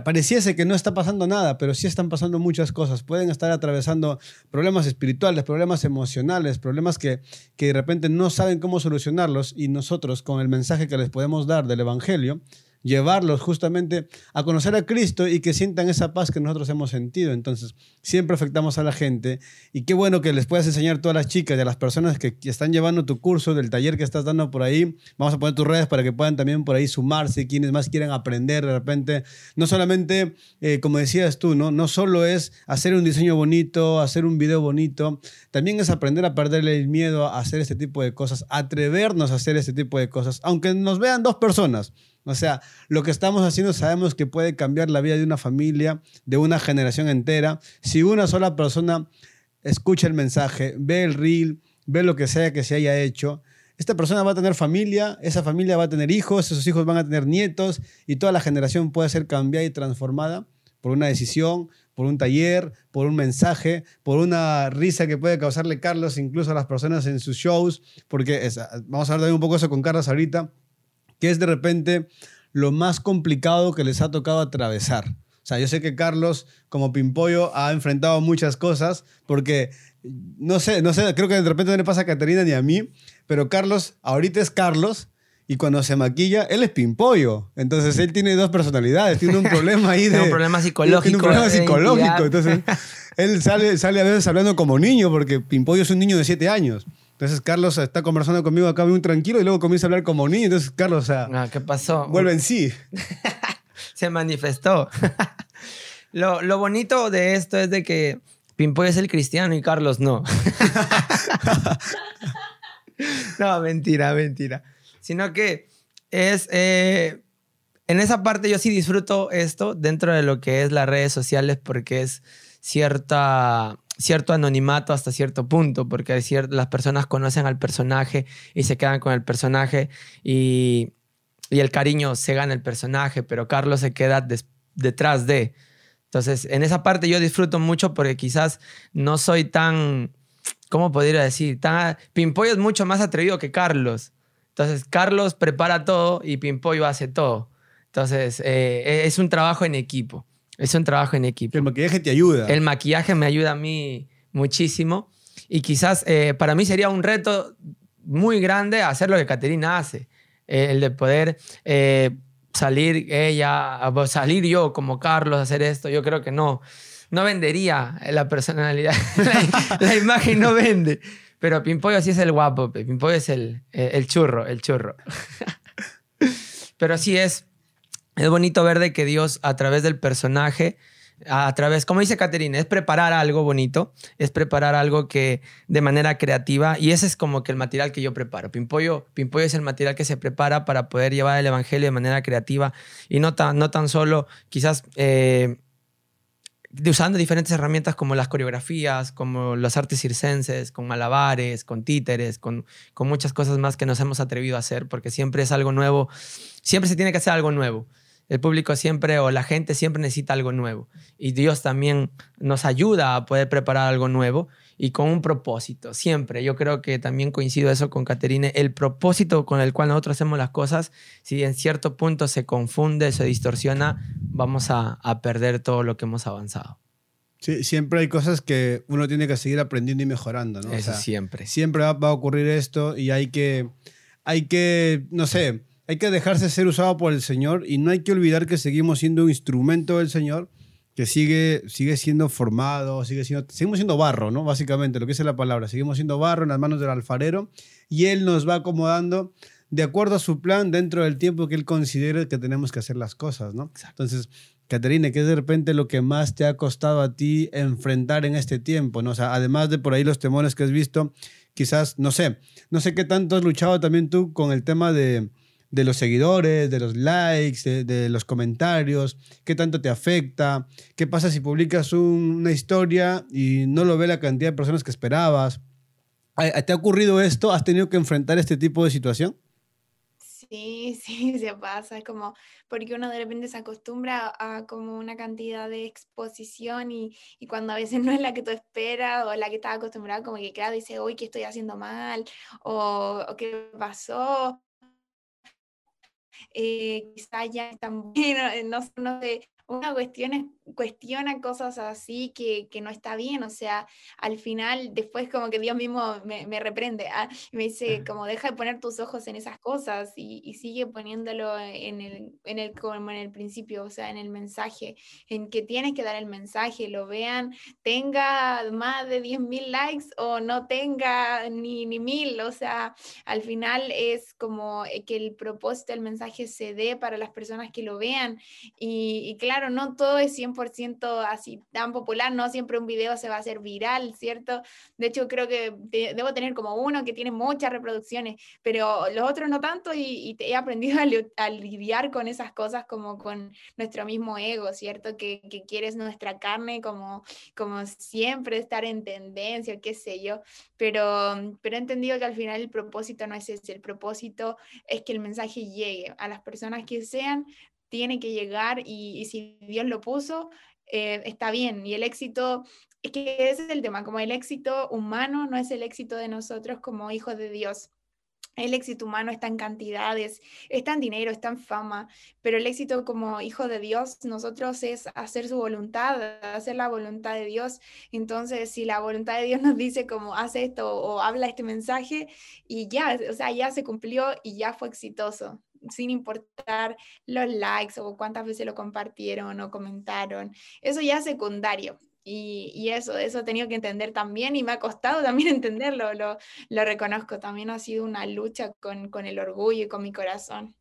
pareciese que no está pasando nada, pero sí están pasando muchas cosas. Pueden estar atravesando problemas espirituales, problemas emocionales, problemas que, que de repente no saben cómo solucionarlos y nosotros con el mensaje que les podemos dar del Evangelio, llevarlos justamente a conocer a Cristo y que sientan esa paz que nosotros hemos sentido. Entonces, siempre afectamos a la gente y qué bueno que les puedas enseñar todas las chicas y a las personas que están llevando tu curso del taller que estás dando por ahí. Vamos a poner tus redes para que puedan también por ahí sumarse, quienes más quieran aprender de repente. No solamente, eh, como decías tú, ¿no? no solo es hacer un diseño bonito, hacer un video bonito, también es aprender a perderle el miedo a hacer este tipo de cosas, atrevernos a hacer este tipo de cosas, aunque nos vean dos personas. O sea, lo que estamos haciendo sabemos que puede cambiar la vida de una familia, de una generación entera. Si una sola persona escucha el mensaje, ve el reel, ve lo que sea que se haya hecho, esta persona va a tener familia, esa familia va a tener hijos, esos hijos van a tener nietos y toda la generación puede ser cambiada y transformada por una decisión, por un taller, por un mensaje, por una risa que puede causarle Carlos incluso a las personas en sus shows, porque vamos a hablar también un poco eso con Carlos ahorita, ¿Qué es de repente lo más complicado que les ha tocado atravesar? O sea, yo sé que Carlos, como Pimpollo, ha enfrentado muchas cosas, porque no sé, no sé, creo que de repente no le pasa a Caterina ni a mí, pero Carlos, ahorita es Carlos, y cuando se maquilla, él es Pimpollo. Entonces él tiene dos personalidades, tiene un problema ahí de. un problema psicológico. Tiene un problema psicológico. Entonces él sale, sale a veces hablando como niño, porque Pimpollo es un niño de siete años. Entonces Carlos está conversando conmigo acá muy tranquilo y luego comienza a hablar como niño. Entonces Carlos, o sea, ah, ¿qué pasó? Vuelve en sí. Se manifestó. lo, lo, bonito de esto es de que Pimpoy es el cristiano y Carlos no. no, mentira, mentira. Sino que es... Eh, en esa parte yo sí disfruto esto dentro de lo que es las redes sociales porque es cierta cierto anonimato hasta cierto punto, porque las personas conocen al personaje y se quedan con el personaje y, el cariño se gana el personaje, pero Carlos se queda detrás de. Entonces, en esa parte yo disfruto mucho porque quizás no soy tan, ¿cómo podría decir? Tan, Pimpollo es mucho más atrevido que Carlos. Entonces, Carlos prepara todo y Pimpollo hace todo. Entonces, eh, es un trabajo en equipo. Es un trabajo en equipo. El maquillaje te ayuda. El maquillaje me ayuda a mí muchísimo. Y quizás eh, para mí sería un reto muy grande hacer lo que Caterina hace. Eh, el de poder eh, salir ella, salir yo como Carlos a hacer esto. Yo creo que no. No vendería la personalidad. la, imagen no vende. Pero Pimpollo sí es el guapo. Pimpollo es el, el churro, el churro. Pero sí es es bonito ver de que Dios a través del personaje, a través, como dice Caterina, es preparar algo bonito, es preparar algo que de manera creativa y ese es como que el material que yo preparo. Pimpollo, Pimpollo es el material que se prepara para poder llevar el evangelio de manera creativa y no tan, no tan solo quizás eh, usando diferentes herramientas como las coreografías, como las artes circenses, con malabares, con títeres, con, con muchas cosas más que nos hemos atrevido a hacer porque siempre es algo nuevo, siempre se tiene que hacer algo nuevo. El público siempre o la gente siempre necesita algo nuevo. Y Dios también nos ayuda a poder preparar algo nuevo y con un propósito, siempre. Yo creo que también coincido eso con Caterine. El propósito con el cual nosotros hacemos las cosas, si en cierto punto se confunde, se distorsiona, vamos a, perder todo lo que hemos avanzado. Sí, siempre hay cosas que uno tiene que seguir aprendiendo y mejorando, ¿no? Eso siempre. Siempre va, va, a ocurrir esto y hay que, hay que, no sé, hay que dejarse ser usado por el Señor y no hay que olvidar que seguimos siendo un instrumento del Señor que sigue, sigue siendo formado, sigue siendo, seguimos siendo barro, ¿no? Básicamente, lo que es la palabra. Seguimos siendo barro en las manos del alfarero y Él nos va acomodando de acuerdo a su plan dentro del tiempo que Él considere que tenemos que hacer las cosas, ¿no? Entonces, Caterina, ¿qué es de repente lo que más te ha costado a ti enfrentar en este tiempo? ¿no? O sea, además de por ahí los temores que has visto, quizás, no sé, no sé qué tanto has luchado también tú con el tema de de los seguidores, de los likes, de, los comentarios, qué tanto te afecta, qué pasa si publicas una historia y no lo ve la cantidad de personas que esperabas. ¿Te ha ocurrido esto? ¿Has tenido que enfrentar este tipo de situación? Sí, sí, se pasa, es como porque uno de repente se acostumbra a como una cantidad de exposición y, y cuando a veces no es la que tú esperas o la que estás acostumbrado, como que claro, dice, uy, ¿qué estoy haciendo mal? O, o ¿qué pasó? Eh, quizá ya están bueno, no, no sé, una cuestión es cuestiona cosas así que, que, no está bien, o sea, al final después como que Dios mismo me, me reprende, ¿ah? me dice como deja de poner tus ojos en esas cosas y, y, sigue poniéndolo en el, en el, como en el principio, o sea, en el mensaje, en que tienes que dar el mensaje, lo vean, tenga más de 10.000 likes o no tenga ni, ni mil, o sea, al final es como eh, que el propósito del mensaje se dé para las personas que lo vean y, y claro, no todo es 100% así tan popular, no siempre un video se va a hacer viral, ¿cierto? De hecho, creo que debo tener como uno que tiene muchas reproducciones, pero los otros no tanto y, he aprendido a, lidiar con esas cosas como con nuestro mismo ego, ¿cierto? Que, que quieres nuestra carne como, como siempre estar en tendencia, qué sé yo, pero, pero he entendido que al final el propósito no es ese, el propósito es que el mensaje llegue a las personas que sean, tiene que llegar y, si Dios lo puso, eh, está bien. Y el éxito, es que ese es el tema, como el éxito humano no es el éxito de nosotros como hijos de Dios. El éxito humano está en cantidades, está en dinero, está en fama, pero el éxito como hijo de Dios, nosotros es hacer su voluntad, hacer la voluntad de Dios. Entonces, si la voluntad de Dios nos dice como hace esto o habla este mensaje y ya, o sea, ya se cumplió y ya fue exitoso sin importar los likes o cuántas veces lo compartieron o comentaron. Eso ya es secundario. Y, eso, eso he tenido que entender también y me ha costado también entenderlo, lo, lo reconozco. También ha sido una lucha con, con, el orgullo y con mi corazón.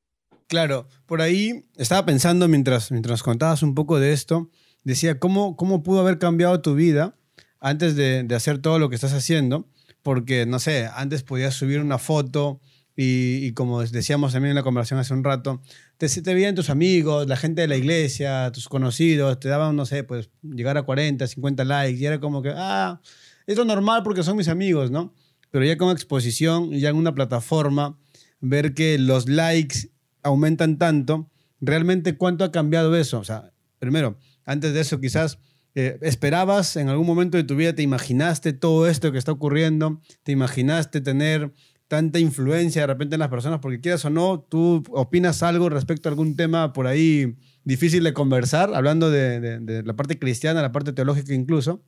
Claro, por ahí estaba pensando mientras, mientras contabas un poco de esto, decía, ¿cómo, cómo pudo haber cambiado tu vida antes de, de hacer todo lo que estás haciendo? Porque, no sé, antes podías subir una foto, y, como decíamos también en la conversación hace un rato, te, te veían tus amigos, la gente de la iglesia, tus conocidos, te daban, no sé, pues llegar a 40, 50 likes y era como que, ah, es normal porque son mis amigos, ¿no? Pero ya como exposición, ya en una plataforma, ver que los likes aumentan tanto, realmente cuánto ha cambiado eso. O sea, primero, antes de eso quizás eh, esperabas en algún momento de tu vida, te imaginaste todo esto que está ocurriendo, te imaginaste tener tanta influencia de repente en las personas, porque quieras o no, tú opinas algo respecto a algún tema por ahí difícil de conversar, hablando de, la parte cristiana, la parte teológica incluso,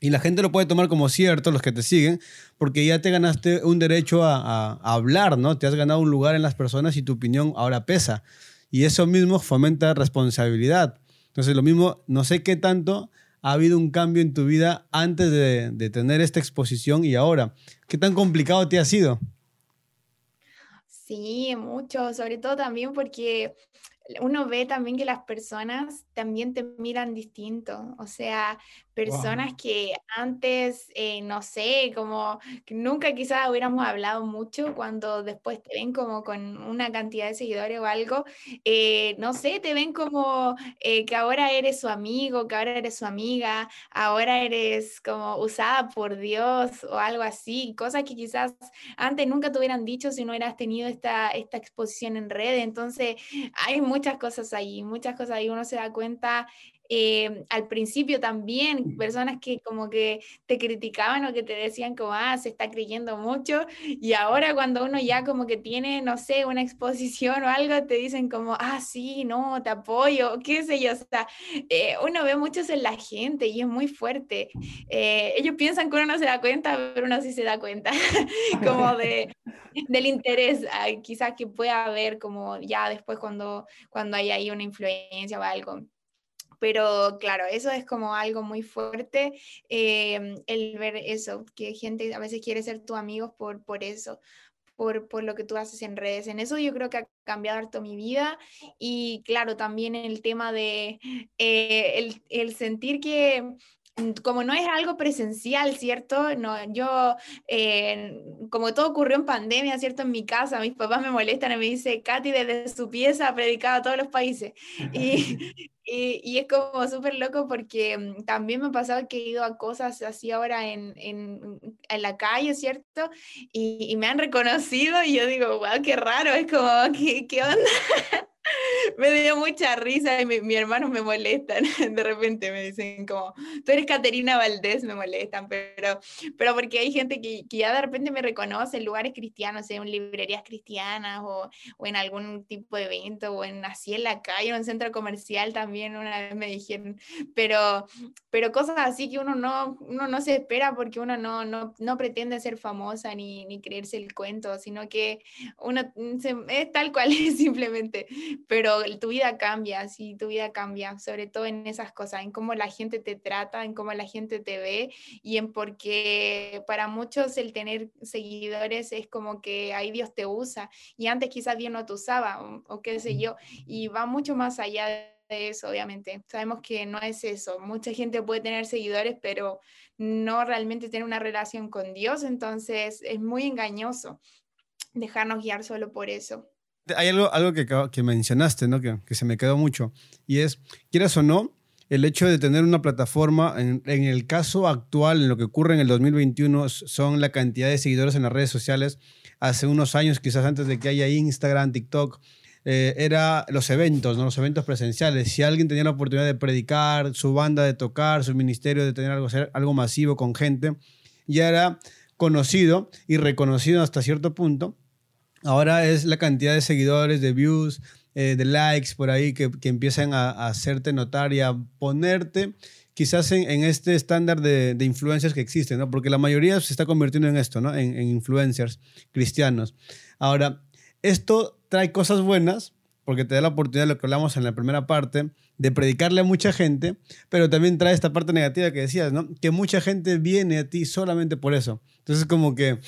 y la gente lo puede tomar como cierto, los que te siguen, porque ya te ganaste un derecho a, a hablar, ¿no? Te has ganado un lugar en las personas y tu opinión ahora pesa. Y eso mismo fomenta responsabilidad. Entonces, lo mismo, no sé qué tanto ha habido un cambio en tu vida antes de, de tener esta exposición y ahora. ¿Qué tan complicado te ha sido? Sí, mucho, sobre todo también porque uno ve también que las personas también te miran distinto, o sea, personas que antes, eh, no sé, como que nunca quizás hubiéramos hablado mucho, cuando después te ven como con una cantidad de seguidores o algo, eh, no sé, te ven como eh, que ahora eres su amigo, que ahora eres su amiga, ahora eres como usada por Dios o algo así, cosas que quizás antes nunca te hubieran dicho si no hubieras tenido esta, esta exposición en red, entonces hay muchas cosas ahí, muchas cosas ahí, uno se da cuenta eh, al principio también personas que como que te criticaban o que te decían como, ah, se está creyendo mucho, y ahora cuando uno ya como que tiene, no sé, una exposición o algo, te dicen como, ah, sí, no, te apoyo, qué sé yo, o sea, eh, uno ve muchos en la gente y es muy fuerte. Eh, ellos piensan que uno no se da cuenta, pero uno sí se da cuenta, como de, del interés quizás que pueda haber como ya después cuando, cuando hay ahí una influencia o algo. Pero claro, eso es como algo muy fuerte, em, el ver eso, que gente a veces quiere ser tu amigo por, por eso, por, por, lo que tú haces en redes. En eso yo creo que ha cambiado harto mi vida y claro, también el tema de eh, el, el, sentir que como no es algo presencial, ¿cierto? No, yo, eh, como todo ocurrió en pandemia, ¿cierto? En mi casa, mis papás me molestan y me dicen, Katy desde su pieza ha predicado a todos los países. Y, y, es como súper loco porque mm, también me ha pasado que he ido a cosas así ahora en, en, en la calle, ¿cierto? Y, y, me han reconocido y yo digo, wow, qué raro, es como, ¿qué, qué onda? me dio mucha risa y mi, mi hermanos me molestan. De repente me dicen como, tú eres Caterina Valdés, me molestan, pero, pero porque hay gente que, que ya de repente me reconoce en lugares cristianos, en librerías cristianas o, o, en algún tipo de evento o en así en la calle o en un centro comercial también una vez me dijeron, pero, pero cosas así que uno no, uno no se espera porque uno no, no, no pretende ser famosa ni, ni creerse el cuento, sino que uno se, es tal cual es simplemente pero tu vida cambia, sí, tu vida cambia, sobre todo en esas cosas, en cómo la gente te trata, en cómo la gente te ve y en porque para muchos el tener seguidores es como que ahí Dios te usa y antes quizás Dios no te usaba o, qué sé yo, y va mucho más allá de eso, obviamente. Sabemos que no es eso. Mucha gente puede tener seguidores, pero no realmente tener una relación con Dios, entonces es muy engañoso dejarnos guiar solo por eso. Hay algo, que, mencionaste, ¿no? Que, que, se me quedó mucho. Y es, quieras o no, el hecho de tener una plataforma, en, en, el caso actual, en lo que ocurre en el 2021, son la cantidad de seguidores en las redes sociales. Hace unos años, quizás antes de que haya Instagram, TikTok, eh, era los eventos, ¿no? los eventos presenciales. Si alguien tenía la oportunidad de predicar, su banda de tocar, su ministerio de tener algo, algo masivo con gente, ya era conocido y reconocido hasta cierto punto Ahora es la cantidad de seguidores, de views, eh, de likes por ahí que, que empiezan a, a, hacerte notar y a ponerte quizás en, en este estándar de, de, influencers que existen, ¿no? Porque la mayoría se está convirtiendo en esto, ¿no? En, en influencers cristianos. Ahora, esto trae cosas buenas, porque te da la oportunidad lo que hablamos en la primera parte, de predicarle a mucha gente, pero también trae esta parte negativa que decías, ¿no? Que mucha gente viene a ti solamente por eso. Entonces, como que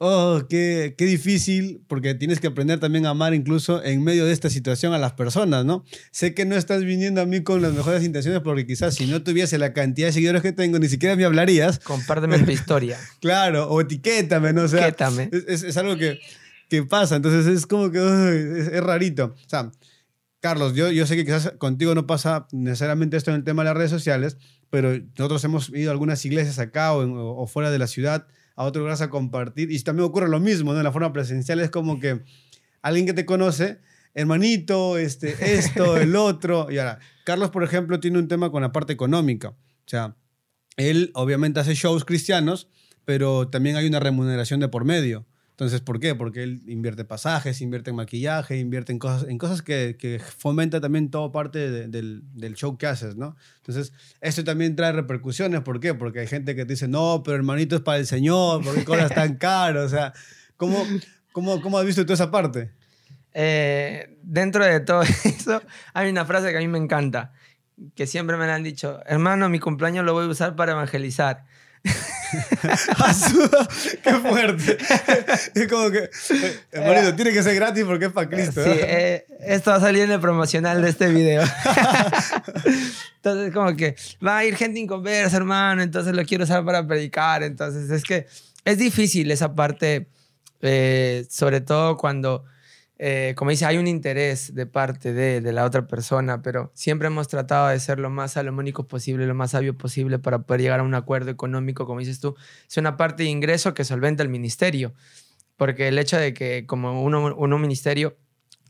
Oh, qué, qué, difícil, porque tienes que aprender también a amar incluso en medio de esta situación a las personas, ¿no? Sé que no estás viniendo a mí con las mejores intenciones, porque quizás si no tuviese la cantidad de seguidores que tengo, ni siquiera me hablarías. Compárteme tu historia. claro, o etiquétame, ¿no? O sea, etiquétame. Es, es, algo que, que, pasa, entonces es como que es, es, rarito. O sea, Carlos, yo, yo sé que quizás contigo no pasa necesariamente esto en el tema de las redes sociales, pero nosotros hemos ido a algunas iglesias acá o, en, o fuera de la ciudad a otro lugar a compartir. Y también ocurre lo mismo, ¿no? En la forma presencial es como que alguien que te conoce, hermanito, este, esto, el otro. Y ahora, Carlos, por ejemplo, tiene un tema con la parte económica. O sea, él obviamente hace shows cristianos, pero también hay una remuneración de por medio. Entonces, ¿por qué? Porque él invierte pasajes, invierte en maquillaje, invierte en cosas, en cosas que, que fomenta también toda parte de, del, del, show que haces, ¿no? Entonces, esto también trae repercusiones. ¿Por qué? Porque hay gente que te dice, no, pero hermanito es para el Señor, ¿por qué cobras tan caro? O sea, ¿cómo, cómo, cómo has visto tú esa parte? Eh, dentro de todo eso, hay una frase que a mí me encanta, que siempre me la han dicho, hermano, mi cumpleaños lo voy a usar para evangelizar. ¡Qué fuerte! Es como que, hermanito, tiene que ser gratis porque es para Cristo. Sí, eh, esto va a salir en el promocional de este video. entonces, como que va a ir gente inconversa, hermano, entonces lo quiero usar para predicar. Entonces, es que es difícil esa parte, eh, sobre todo cuando eh, como dice, hay un interés de parte de, de, la otra persona, pero siempre hemos tratado de ser lo más salomónico posible, lo más sabio posible para poder llegar a un acuerdo económico, como dices tú, es una parte de ingreso que solventa el ministerio, porque el hecho de que como uno, uno ministerio,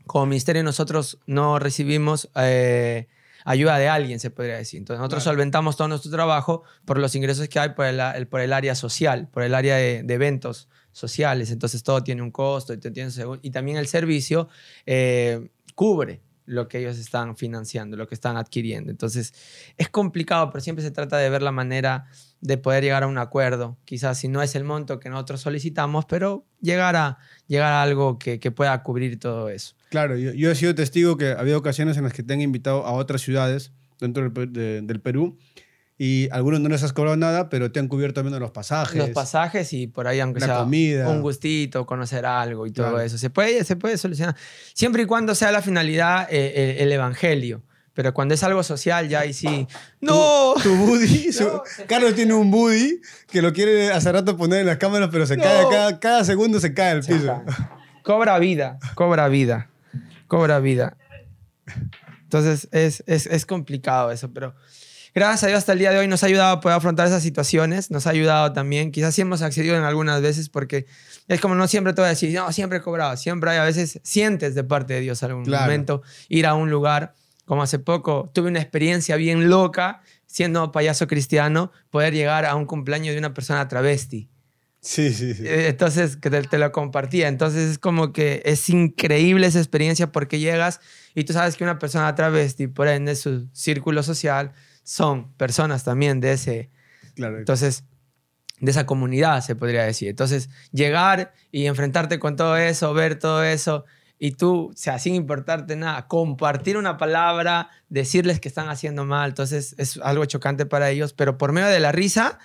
como ministerio nosotros no recibimos... Eh, ayuda de alguien, se podría decir. Entonces, nosotros claro. solventamos todo nuestro trabajo por los ingresos que hay por el, el por el área social, por el área de, de eventos sociales, entonces todo tiene un costo y, también el servicio eh, cubre lo que ellos están financiando, lo que están adquiriendo. Entonces es complicado, pero siempre se trata de ver la manera de poder llegar a un acuerdo. Quizás si no es el monto que nosotros solicitamos, pero llegar a, llegar a algo que, pueda cubrir todo eso. Claro, yo, he sido testigo que ha habido ocasiones en las que te invitado a otras ciudades dentro del, de, del Perú y algunos no les has cobrado nada, pero te han cubierto menos los pasajes. Los pasajes y por ahí, aunque la sea comida. un gustito, conocer algo y todo claro. eso. Se puede, se puede solucionar. Siempre y cuando sea la finalidad eh, el, el, evangelio. Pero cuando es algo social, ya ahí sí. ¡No! Tu, buddy. Carlos tiene un buddy que lo quiere hace rato poner en las cámaras, pero se cae cada, cada segundo se cae al piso. Cobra vida, cobra vida, cobra vida. Entonces es, es, es complicado eso, pero gracias a Dios hasta el día de hoy nos ha ayudado a poder afrontar esas situaciones, nos ha ayudado también, quizás sí hemos accedido en algunas veces porque es como no siempre te voy a decir, no, siempre he cobrado, siempre hay a veces sientes de parte de Dios algún momento ir a un lugar como hace poco tuve una experiencia bien loca siendo payaso cristiano, poder llegar a un cumpleaños de una persona travesti. Sí, sí, sí. Eh, entonces, que te, lo compartía. Entonces, es como que es increíble esa experiencia porque llegas y tú sabes que una persona travesti, por ende, su círculo social son personas también de ese. Claro. Entonces, de esa comunidad, se podría decir. Entonces, llegar y enfrentarte con todo eso, ver todo eso, y tú, o sea, sin importarte nada, compartir una palabra, decirles que están haciendo mal, entonces es algo chocante para ellos, pero por medio de la risa...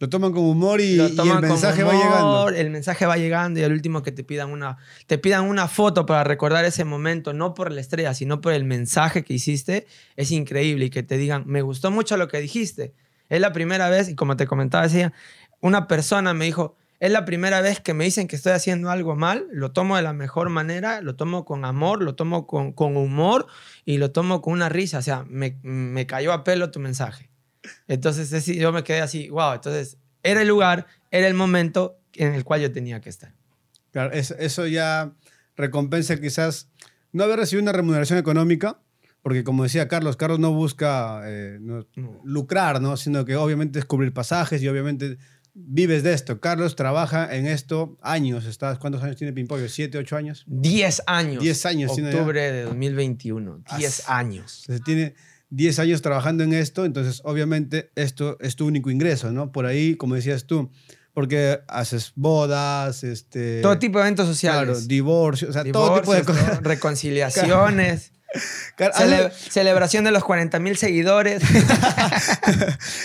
Lo toman como humor y, el mensaje va llegando. El mensaje va llegando y al último que te pidan una, te pidan una foto para recordar ese momento, no por la estrella, sino por el mensaje que hiciste, es increíble y que te digan, me gustó mucho lo que dijiste. Es la primera vez, y como te comentaba, decía, una persona me dijo, es la primera vez que me dicen que estoy haciendo algo mal, lo tomo de la mejor manera, lo tomo con amor, lo tomo con, con humor y lo tomo con una risa. O sea, me, me cayó a pelo tu mensaje. Entonces yo me quedé así, wow, entonces era el lugar, era el momento en el cual yo tenía que estar. Claro, eso, ya recompensa quizás no haber recibido una remuneración económica, porque como decía Carlos, Carlos no busca eh, lucrar, ¿no? sino que obviamente es cubrir pasajes y obviamente vives de esto. Carlos trabaja en esto años. ¿Estás, ¿Cuántos años tiene Pimpollo? ¿Siete, ocho años? Diez años. Diez años. Octubre de 2021. Diez años. tiene diez años trabajando en esto, entonces obviamente esto es tu único ingreso, ¿no? Por ahí, como decías tú, porque haces bodas, este... Todo tipo de eventos sociales. Claro, divorcios, o sea, todo tipo de cosas. Reconciliaciones. celebración de los 40 mil seguidores.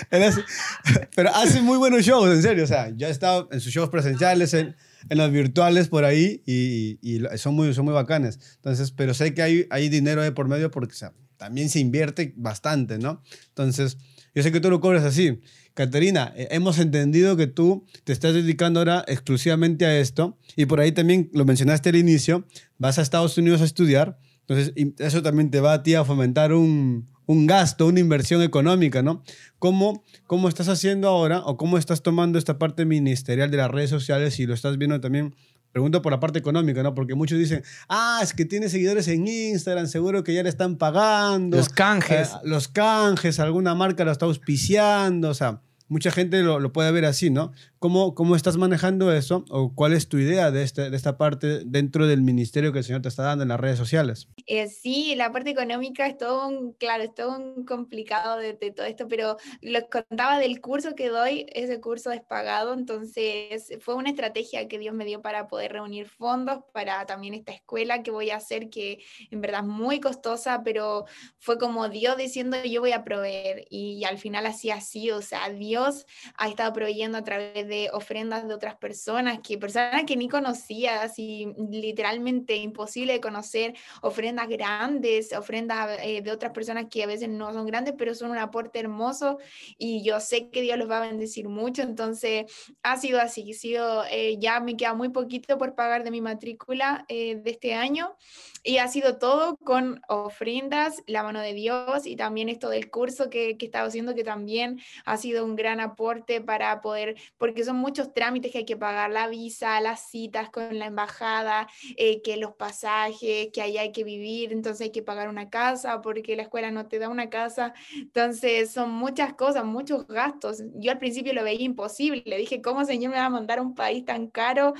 Pero hace muy buenos shows, en serio. O sea, ya he estado en sus shows presenciales, en, en los virtuales por ahí y, y, son, muy, son muy bacanes. Entonces, pero sé que hay, hay dinero de por medio porque también se invierte bastante, ¿no? Entonces, yo sé que tú lo cobras así. Caterina, eh, hemos entendido que tú te estás dedicando ahora exclusivamente a esto y por ahí también lo mencionaste al inicio, vas a Estados Unidos a estudiar entonces, eso también te va a a fomentar un, un gasto, una inversión económica, ¿no? ¿Cómo, ¿Cómo estás haciendo ahora o cómo estás tomando esta parte ministerial de las redes sociales y lo estás viendo también? Pregunto por la parte económica, ¿no? Porque muchos dicen, ah, es que tiene seguidores en Instagram, seguro que ya le están pagando. Los canjes. Eh, los canjes, alguna marca lo está auspiciando, o sea, mucha gente lo, lo, puede ver así, ¿no? ¿Cómo, ¿Cómo estás manejando eso o cuál es tu idea de, este, de esta parte dentro del ministerio que el Señor te está dando en las redes sociales? Eh, sí, la parte económica es todo un, claro, es todo un complicado de, de, todo esto, pero lo contaba del curso que doy, ese curso es pagado, entonces fue una estrategia que Dios me dio para poder reunir fondos para también esta escuela que voy a hacer, que en verdad es muy costosa, pero fue como Dios diciendo yo voy a proveer y, y al final así sido, o sea, Dios ha estado proveyendo a través de ofrendas de otras personas, que personas que ni conocía, así literalmente imposible de conocer, ofrendas grandes, ofrendas eh, de otras personas que a veces no son grandes, pero son un aporte hermoso y yo sé que Dios los va a bendecir mucho, entonces ha sido así, ha sido, eh, ya me queda muy poquito por pagar de mi matrícula eh, de este año y ha sido todo con ofrendas, la mano de Dios y también esto del curso que, que he estado haciendo que también ha sido un gran aporte para poder, porque son muchos trámites que hay que pagar, la visa, las citas con la embajada, eh, que los pasajes, que allá hay que vivir, entonces hay que pagar una casa porque la escuela no te da una casa, entonces son muchas cosas, muchos gastos. Yo al principio lo veía imposible, le dije, ¿cómo Señor me va a mandar a un país tan caro,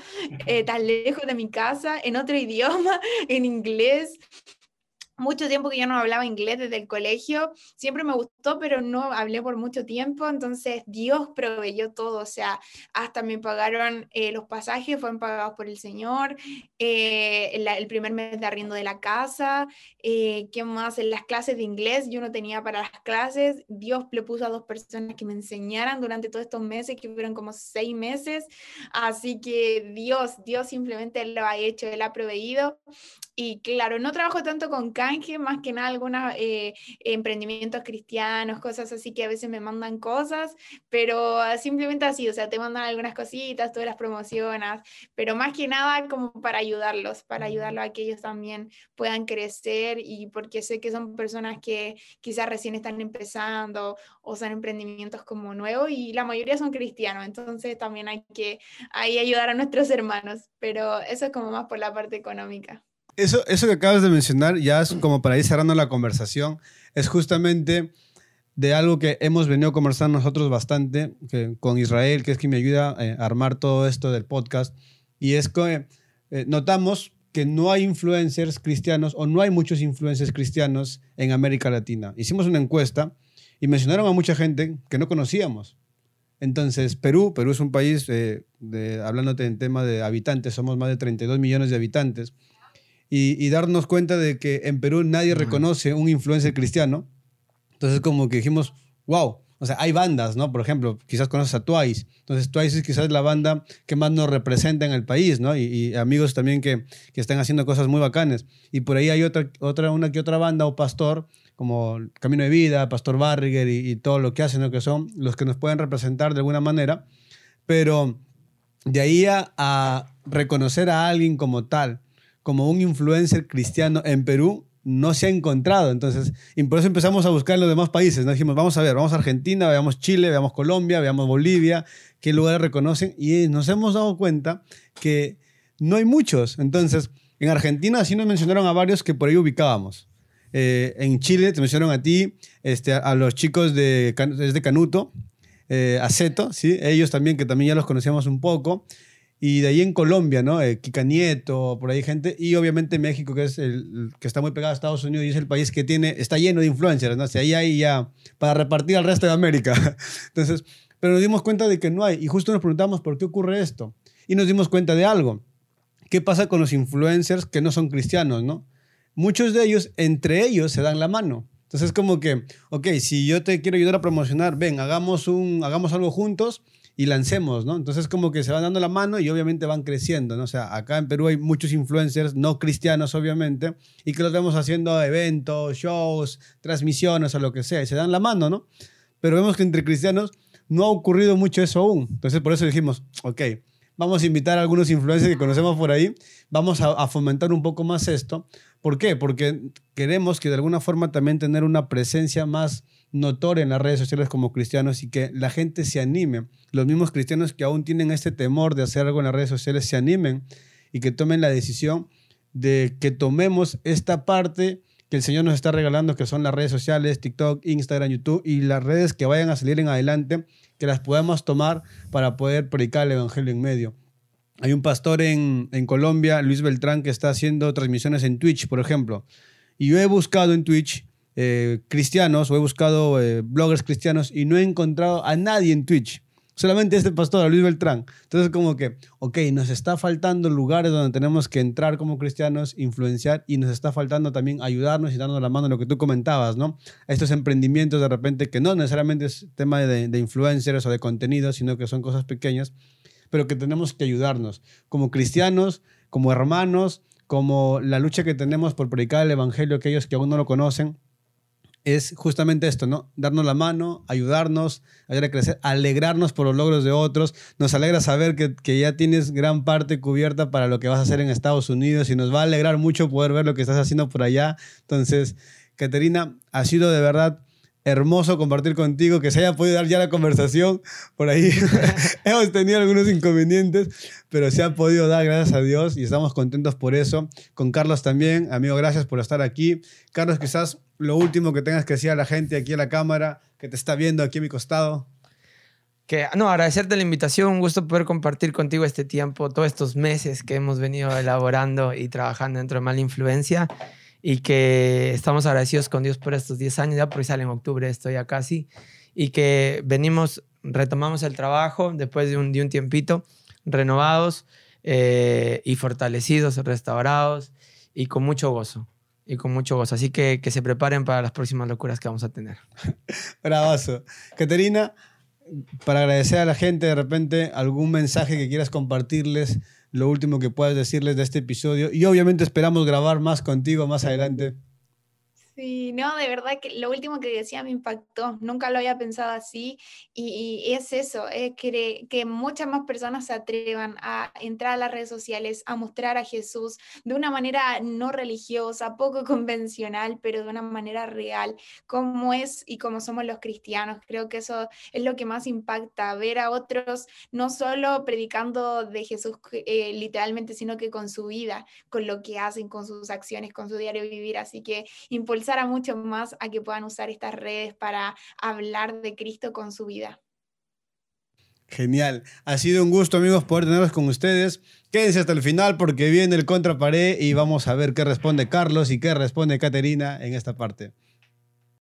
eh, tan lejos de mi casa, en otro idioma, en inglés? Mucho tiempo que yo no hablaba inglés desde el colegio, siempre me gustó, pero no hablé por mucho tiempo, entonces Dios proveyó todo, o sea, hasta me pagaron eh, los pasajes, fueron pagados por el Señor, eh, el, primer mes de arriendo de la casa, eh, ¿qué más? En las clases de inglés, yo no tenía para las clases, Dios le puso a dos personas que me enseñaran durante todos estos meses, que fueron como seis meses, así que Dios, Dios simplemente lo ha hecho, Él ha proveído, y claro, no trabajo tanto con canje, más que nada algunos eh, emprendimientos cristianos, cosas así que a veces me mandan cosas, pero simplemente así, o sea, te mandan algunas cositas, tú las promocionas, pero más que nada como para ayudarlos, para ayudarlos a que ellos también puedan crecer y porque sé que son personas que quizás recién están empezando o son emprendimientos como nuevos y la mayoría son cristianos, entonces también hay que ahí ayudar a nuestros hermanos, pero eso es como más por la parte económica. Eso, eso que acabas de mencionar, ya es como para ir cerrando la conversación, es justamente de algo que hemos venido conversando nosotros bastante con Israel, que es quien me ayuda eh, a armar todo esto del podcast, y es que eh, notamos que no hay influencers cristianos o no hay muchos influencers cristianos en América Latina. Hicimos una encuesta y mencionaron a mucha gente que no conocíamos. Entonces, Perú, Perú es un país, eh, de, hablándote en tema de habitantes, somos más de 32 millones de habitantes y, darnos cuenta de que en Perú nadie reconoce un influencer cristiano. Entonces como que dijimos, wow, o sea, hay bandas, ¿no? Por ejemplo, quizás conoces a Twice. Entonces Twice es quizás la banda que más nos representa en el país, ¿no? Y, amigos también que, que, están haciendo cosas muy bacanes. Y por ahí hay otra, otra, una que otra banda o pastor, como Camino de Vida, Pastor Barriger y, todo lo que hacen, ¿no? Que son los que nos pueden representar de alguna manera. Pero de ahí a, a reconocer a alguien como tal, como un influencer cristiano en Perú no se ha encontrado. Entonces, y por eso empezamos a buscar en los demás países. Nos dijimos, vamos a ver, vamos a Argentina, veamos Chile, veamos Colombia, veamos Bolivia, qué lugares reconocen. Y nos hemos dado cuenta que no hay muchos. Entonces, en Argentina sí nos mencionaron a varios que por ahí ubicábamos. Eh, en Chile te mencionaron a ti, este, a los chicos de, de Canuto, eh, a Ceto, ¿sí? ellos también, que también ya los conocíamos un poco. Y de ahí en Colombia, ¿no? Eh, Kika Nieto, por ahí gente. Y obviamente México, que es el que está muy pegado a Estados Unidos y es el país que tiene, está lleno de influencers, ¿no? O sea, ahí hay ya para repartir al resto de América. Entonces, pero nos dimos cuenta de que no hay. Y justo nos preguntamos por qué ocurre esto. Y nos dimos cuenta de algo. ¿Qué pasa con los influencers que no son cristianos, no? Muchos de ellos, entre ellos, se dan la mano. Entonces, es como que, ok, si yo te quiero ayudar a promocionar, ven, hagamos, un, hagamos algo juntos y lancemos, ¿no? Entonces como que se van dando la mano y obviamente van creciendo, ¿no? O sea, acá en Perú hay muchos influencers, no cristianos obviamente, y que los vemos haciendo eventos, shows, transmisiones o lo que sea, y se dan la mano, ¿no? Pero vemos que entre cristianos no ha ocurrido mucho eso aún. Entonces por eso dijimos, ok, vamos a invitar a algunos influencers que conocemos por ahí, vamos a fomentar un poco más esto. ¿Por qué? Porque queremos que de alguna forma también tener una presencia más notoria en las redes sociales como cristianos y que la gente se anime. Los mismos cristianos que aún tienen este temor de hacer algo en las redes sociales se animen y que tomen la decisión de que tomemos esta parte que el Señor nos está regalando, que son las redes sociales, TikTok, Instagram, YouTube y las redes que vayan a salir en adelante, que las podamos tomar para poder predicar el Evangelio en medio. Hay un pastor en, Colombia, Luis Beltrán, que está haciendo transmisiones en Twitch, por ejemplo. Y yo he buscado en Twitch eh, cristianos o he buscado eh, bloggers cristianos y no he encontrado a nadie en Twitch. Solamente este pastor, Luis Beltrán. Entonces, como que, ok, nos está faltando lugares donde tenemos que entrar como cristianos, influenciar y nos está faltando también ayudarnos y darnos la mano en lo que tú comentabas, ¿no? Estos emprendimientos de repente que no necesariamente es tema de, de influencers o de contenido, sino que son cosas pequeñas, pero que tenemos que ayudarnos como cristianos, como hermanos, como la lucha que tenemos por predicar el evangelio a aquellos que aún no lo conocen es justamente esto, ¿no? Darnos la mano, ayudarnos, ayudar a crecer, alegrarnos por los logros de otros. Nos alegra saber que, que, ya tienes gran parte cubierta para lo que vas a hacer en Estados Unidos y nos va a alegrar mucho poder ver lo que estás haciendo por allá. Entonces, Caterina, ha sido de verdad hermoso compartir contigo, que se haya podido dar ya la conversación. Por ahí hemos tenido algunos inconvenientes, pero se ha podido dar, gracias a Dios, y estamos contentos por eso. Con Carlos también, amigo, gracias por estar aquí. Carlos, quizás lo último que tengas que decir a la gente aquí en la cámara, que te está viendo aquí a mi costado. Que, no, agradecerte la invitación, un gusto poder compartir contigo este tiempo, todos estos meses que hemos venido elaborando y trabajando dentro de Mala Influencia y que estamos agradecidos con Dios por estos 10 años, ya porque sale en octubre esto ya casi, y que venimos, retomamos el trabajo después de un, de tiempito, renovados eh, y fortalecidos, restaurados y con mucho gozo. Y con mucho gozo. Así que que se preparen para las próximas locuras que vamos a tener. Bravazo. Caterina, para agradecer a la gente, de repente, algún mensaje que quieras compartirles lo último que puedas decirles de este episodio. Y obviamente esperamos grabar más contigo más adelante. Sí, no, de verdad que lo último que decía me impactó, nunca lo había pensado así y, es eso, es que, que muchas más personas se atrevan a entrar a las redes sociales, a mostrar a Jesús de una manera no religiosa, poco convencional, pero de una manera real, como es y como somos los cristianos. Creo que eso es lo que más impacta, ver a otros no solo predicando de Jesús eh, literalmente, sino que con su vida, con lo que hacen, con sus acciones, con su diario vivir. Así que impulsar a mucho más a que puedan usar estas redes para hablar de Cristo con su vida. Genial. Ha sido un gusto, amigos, poder tenerlos con ustedes. Quédense hasta el final porque viene el contrapared y vamos a ver qué responde Carlos y qué responde Caterina en esta parte.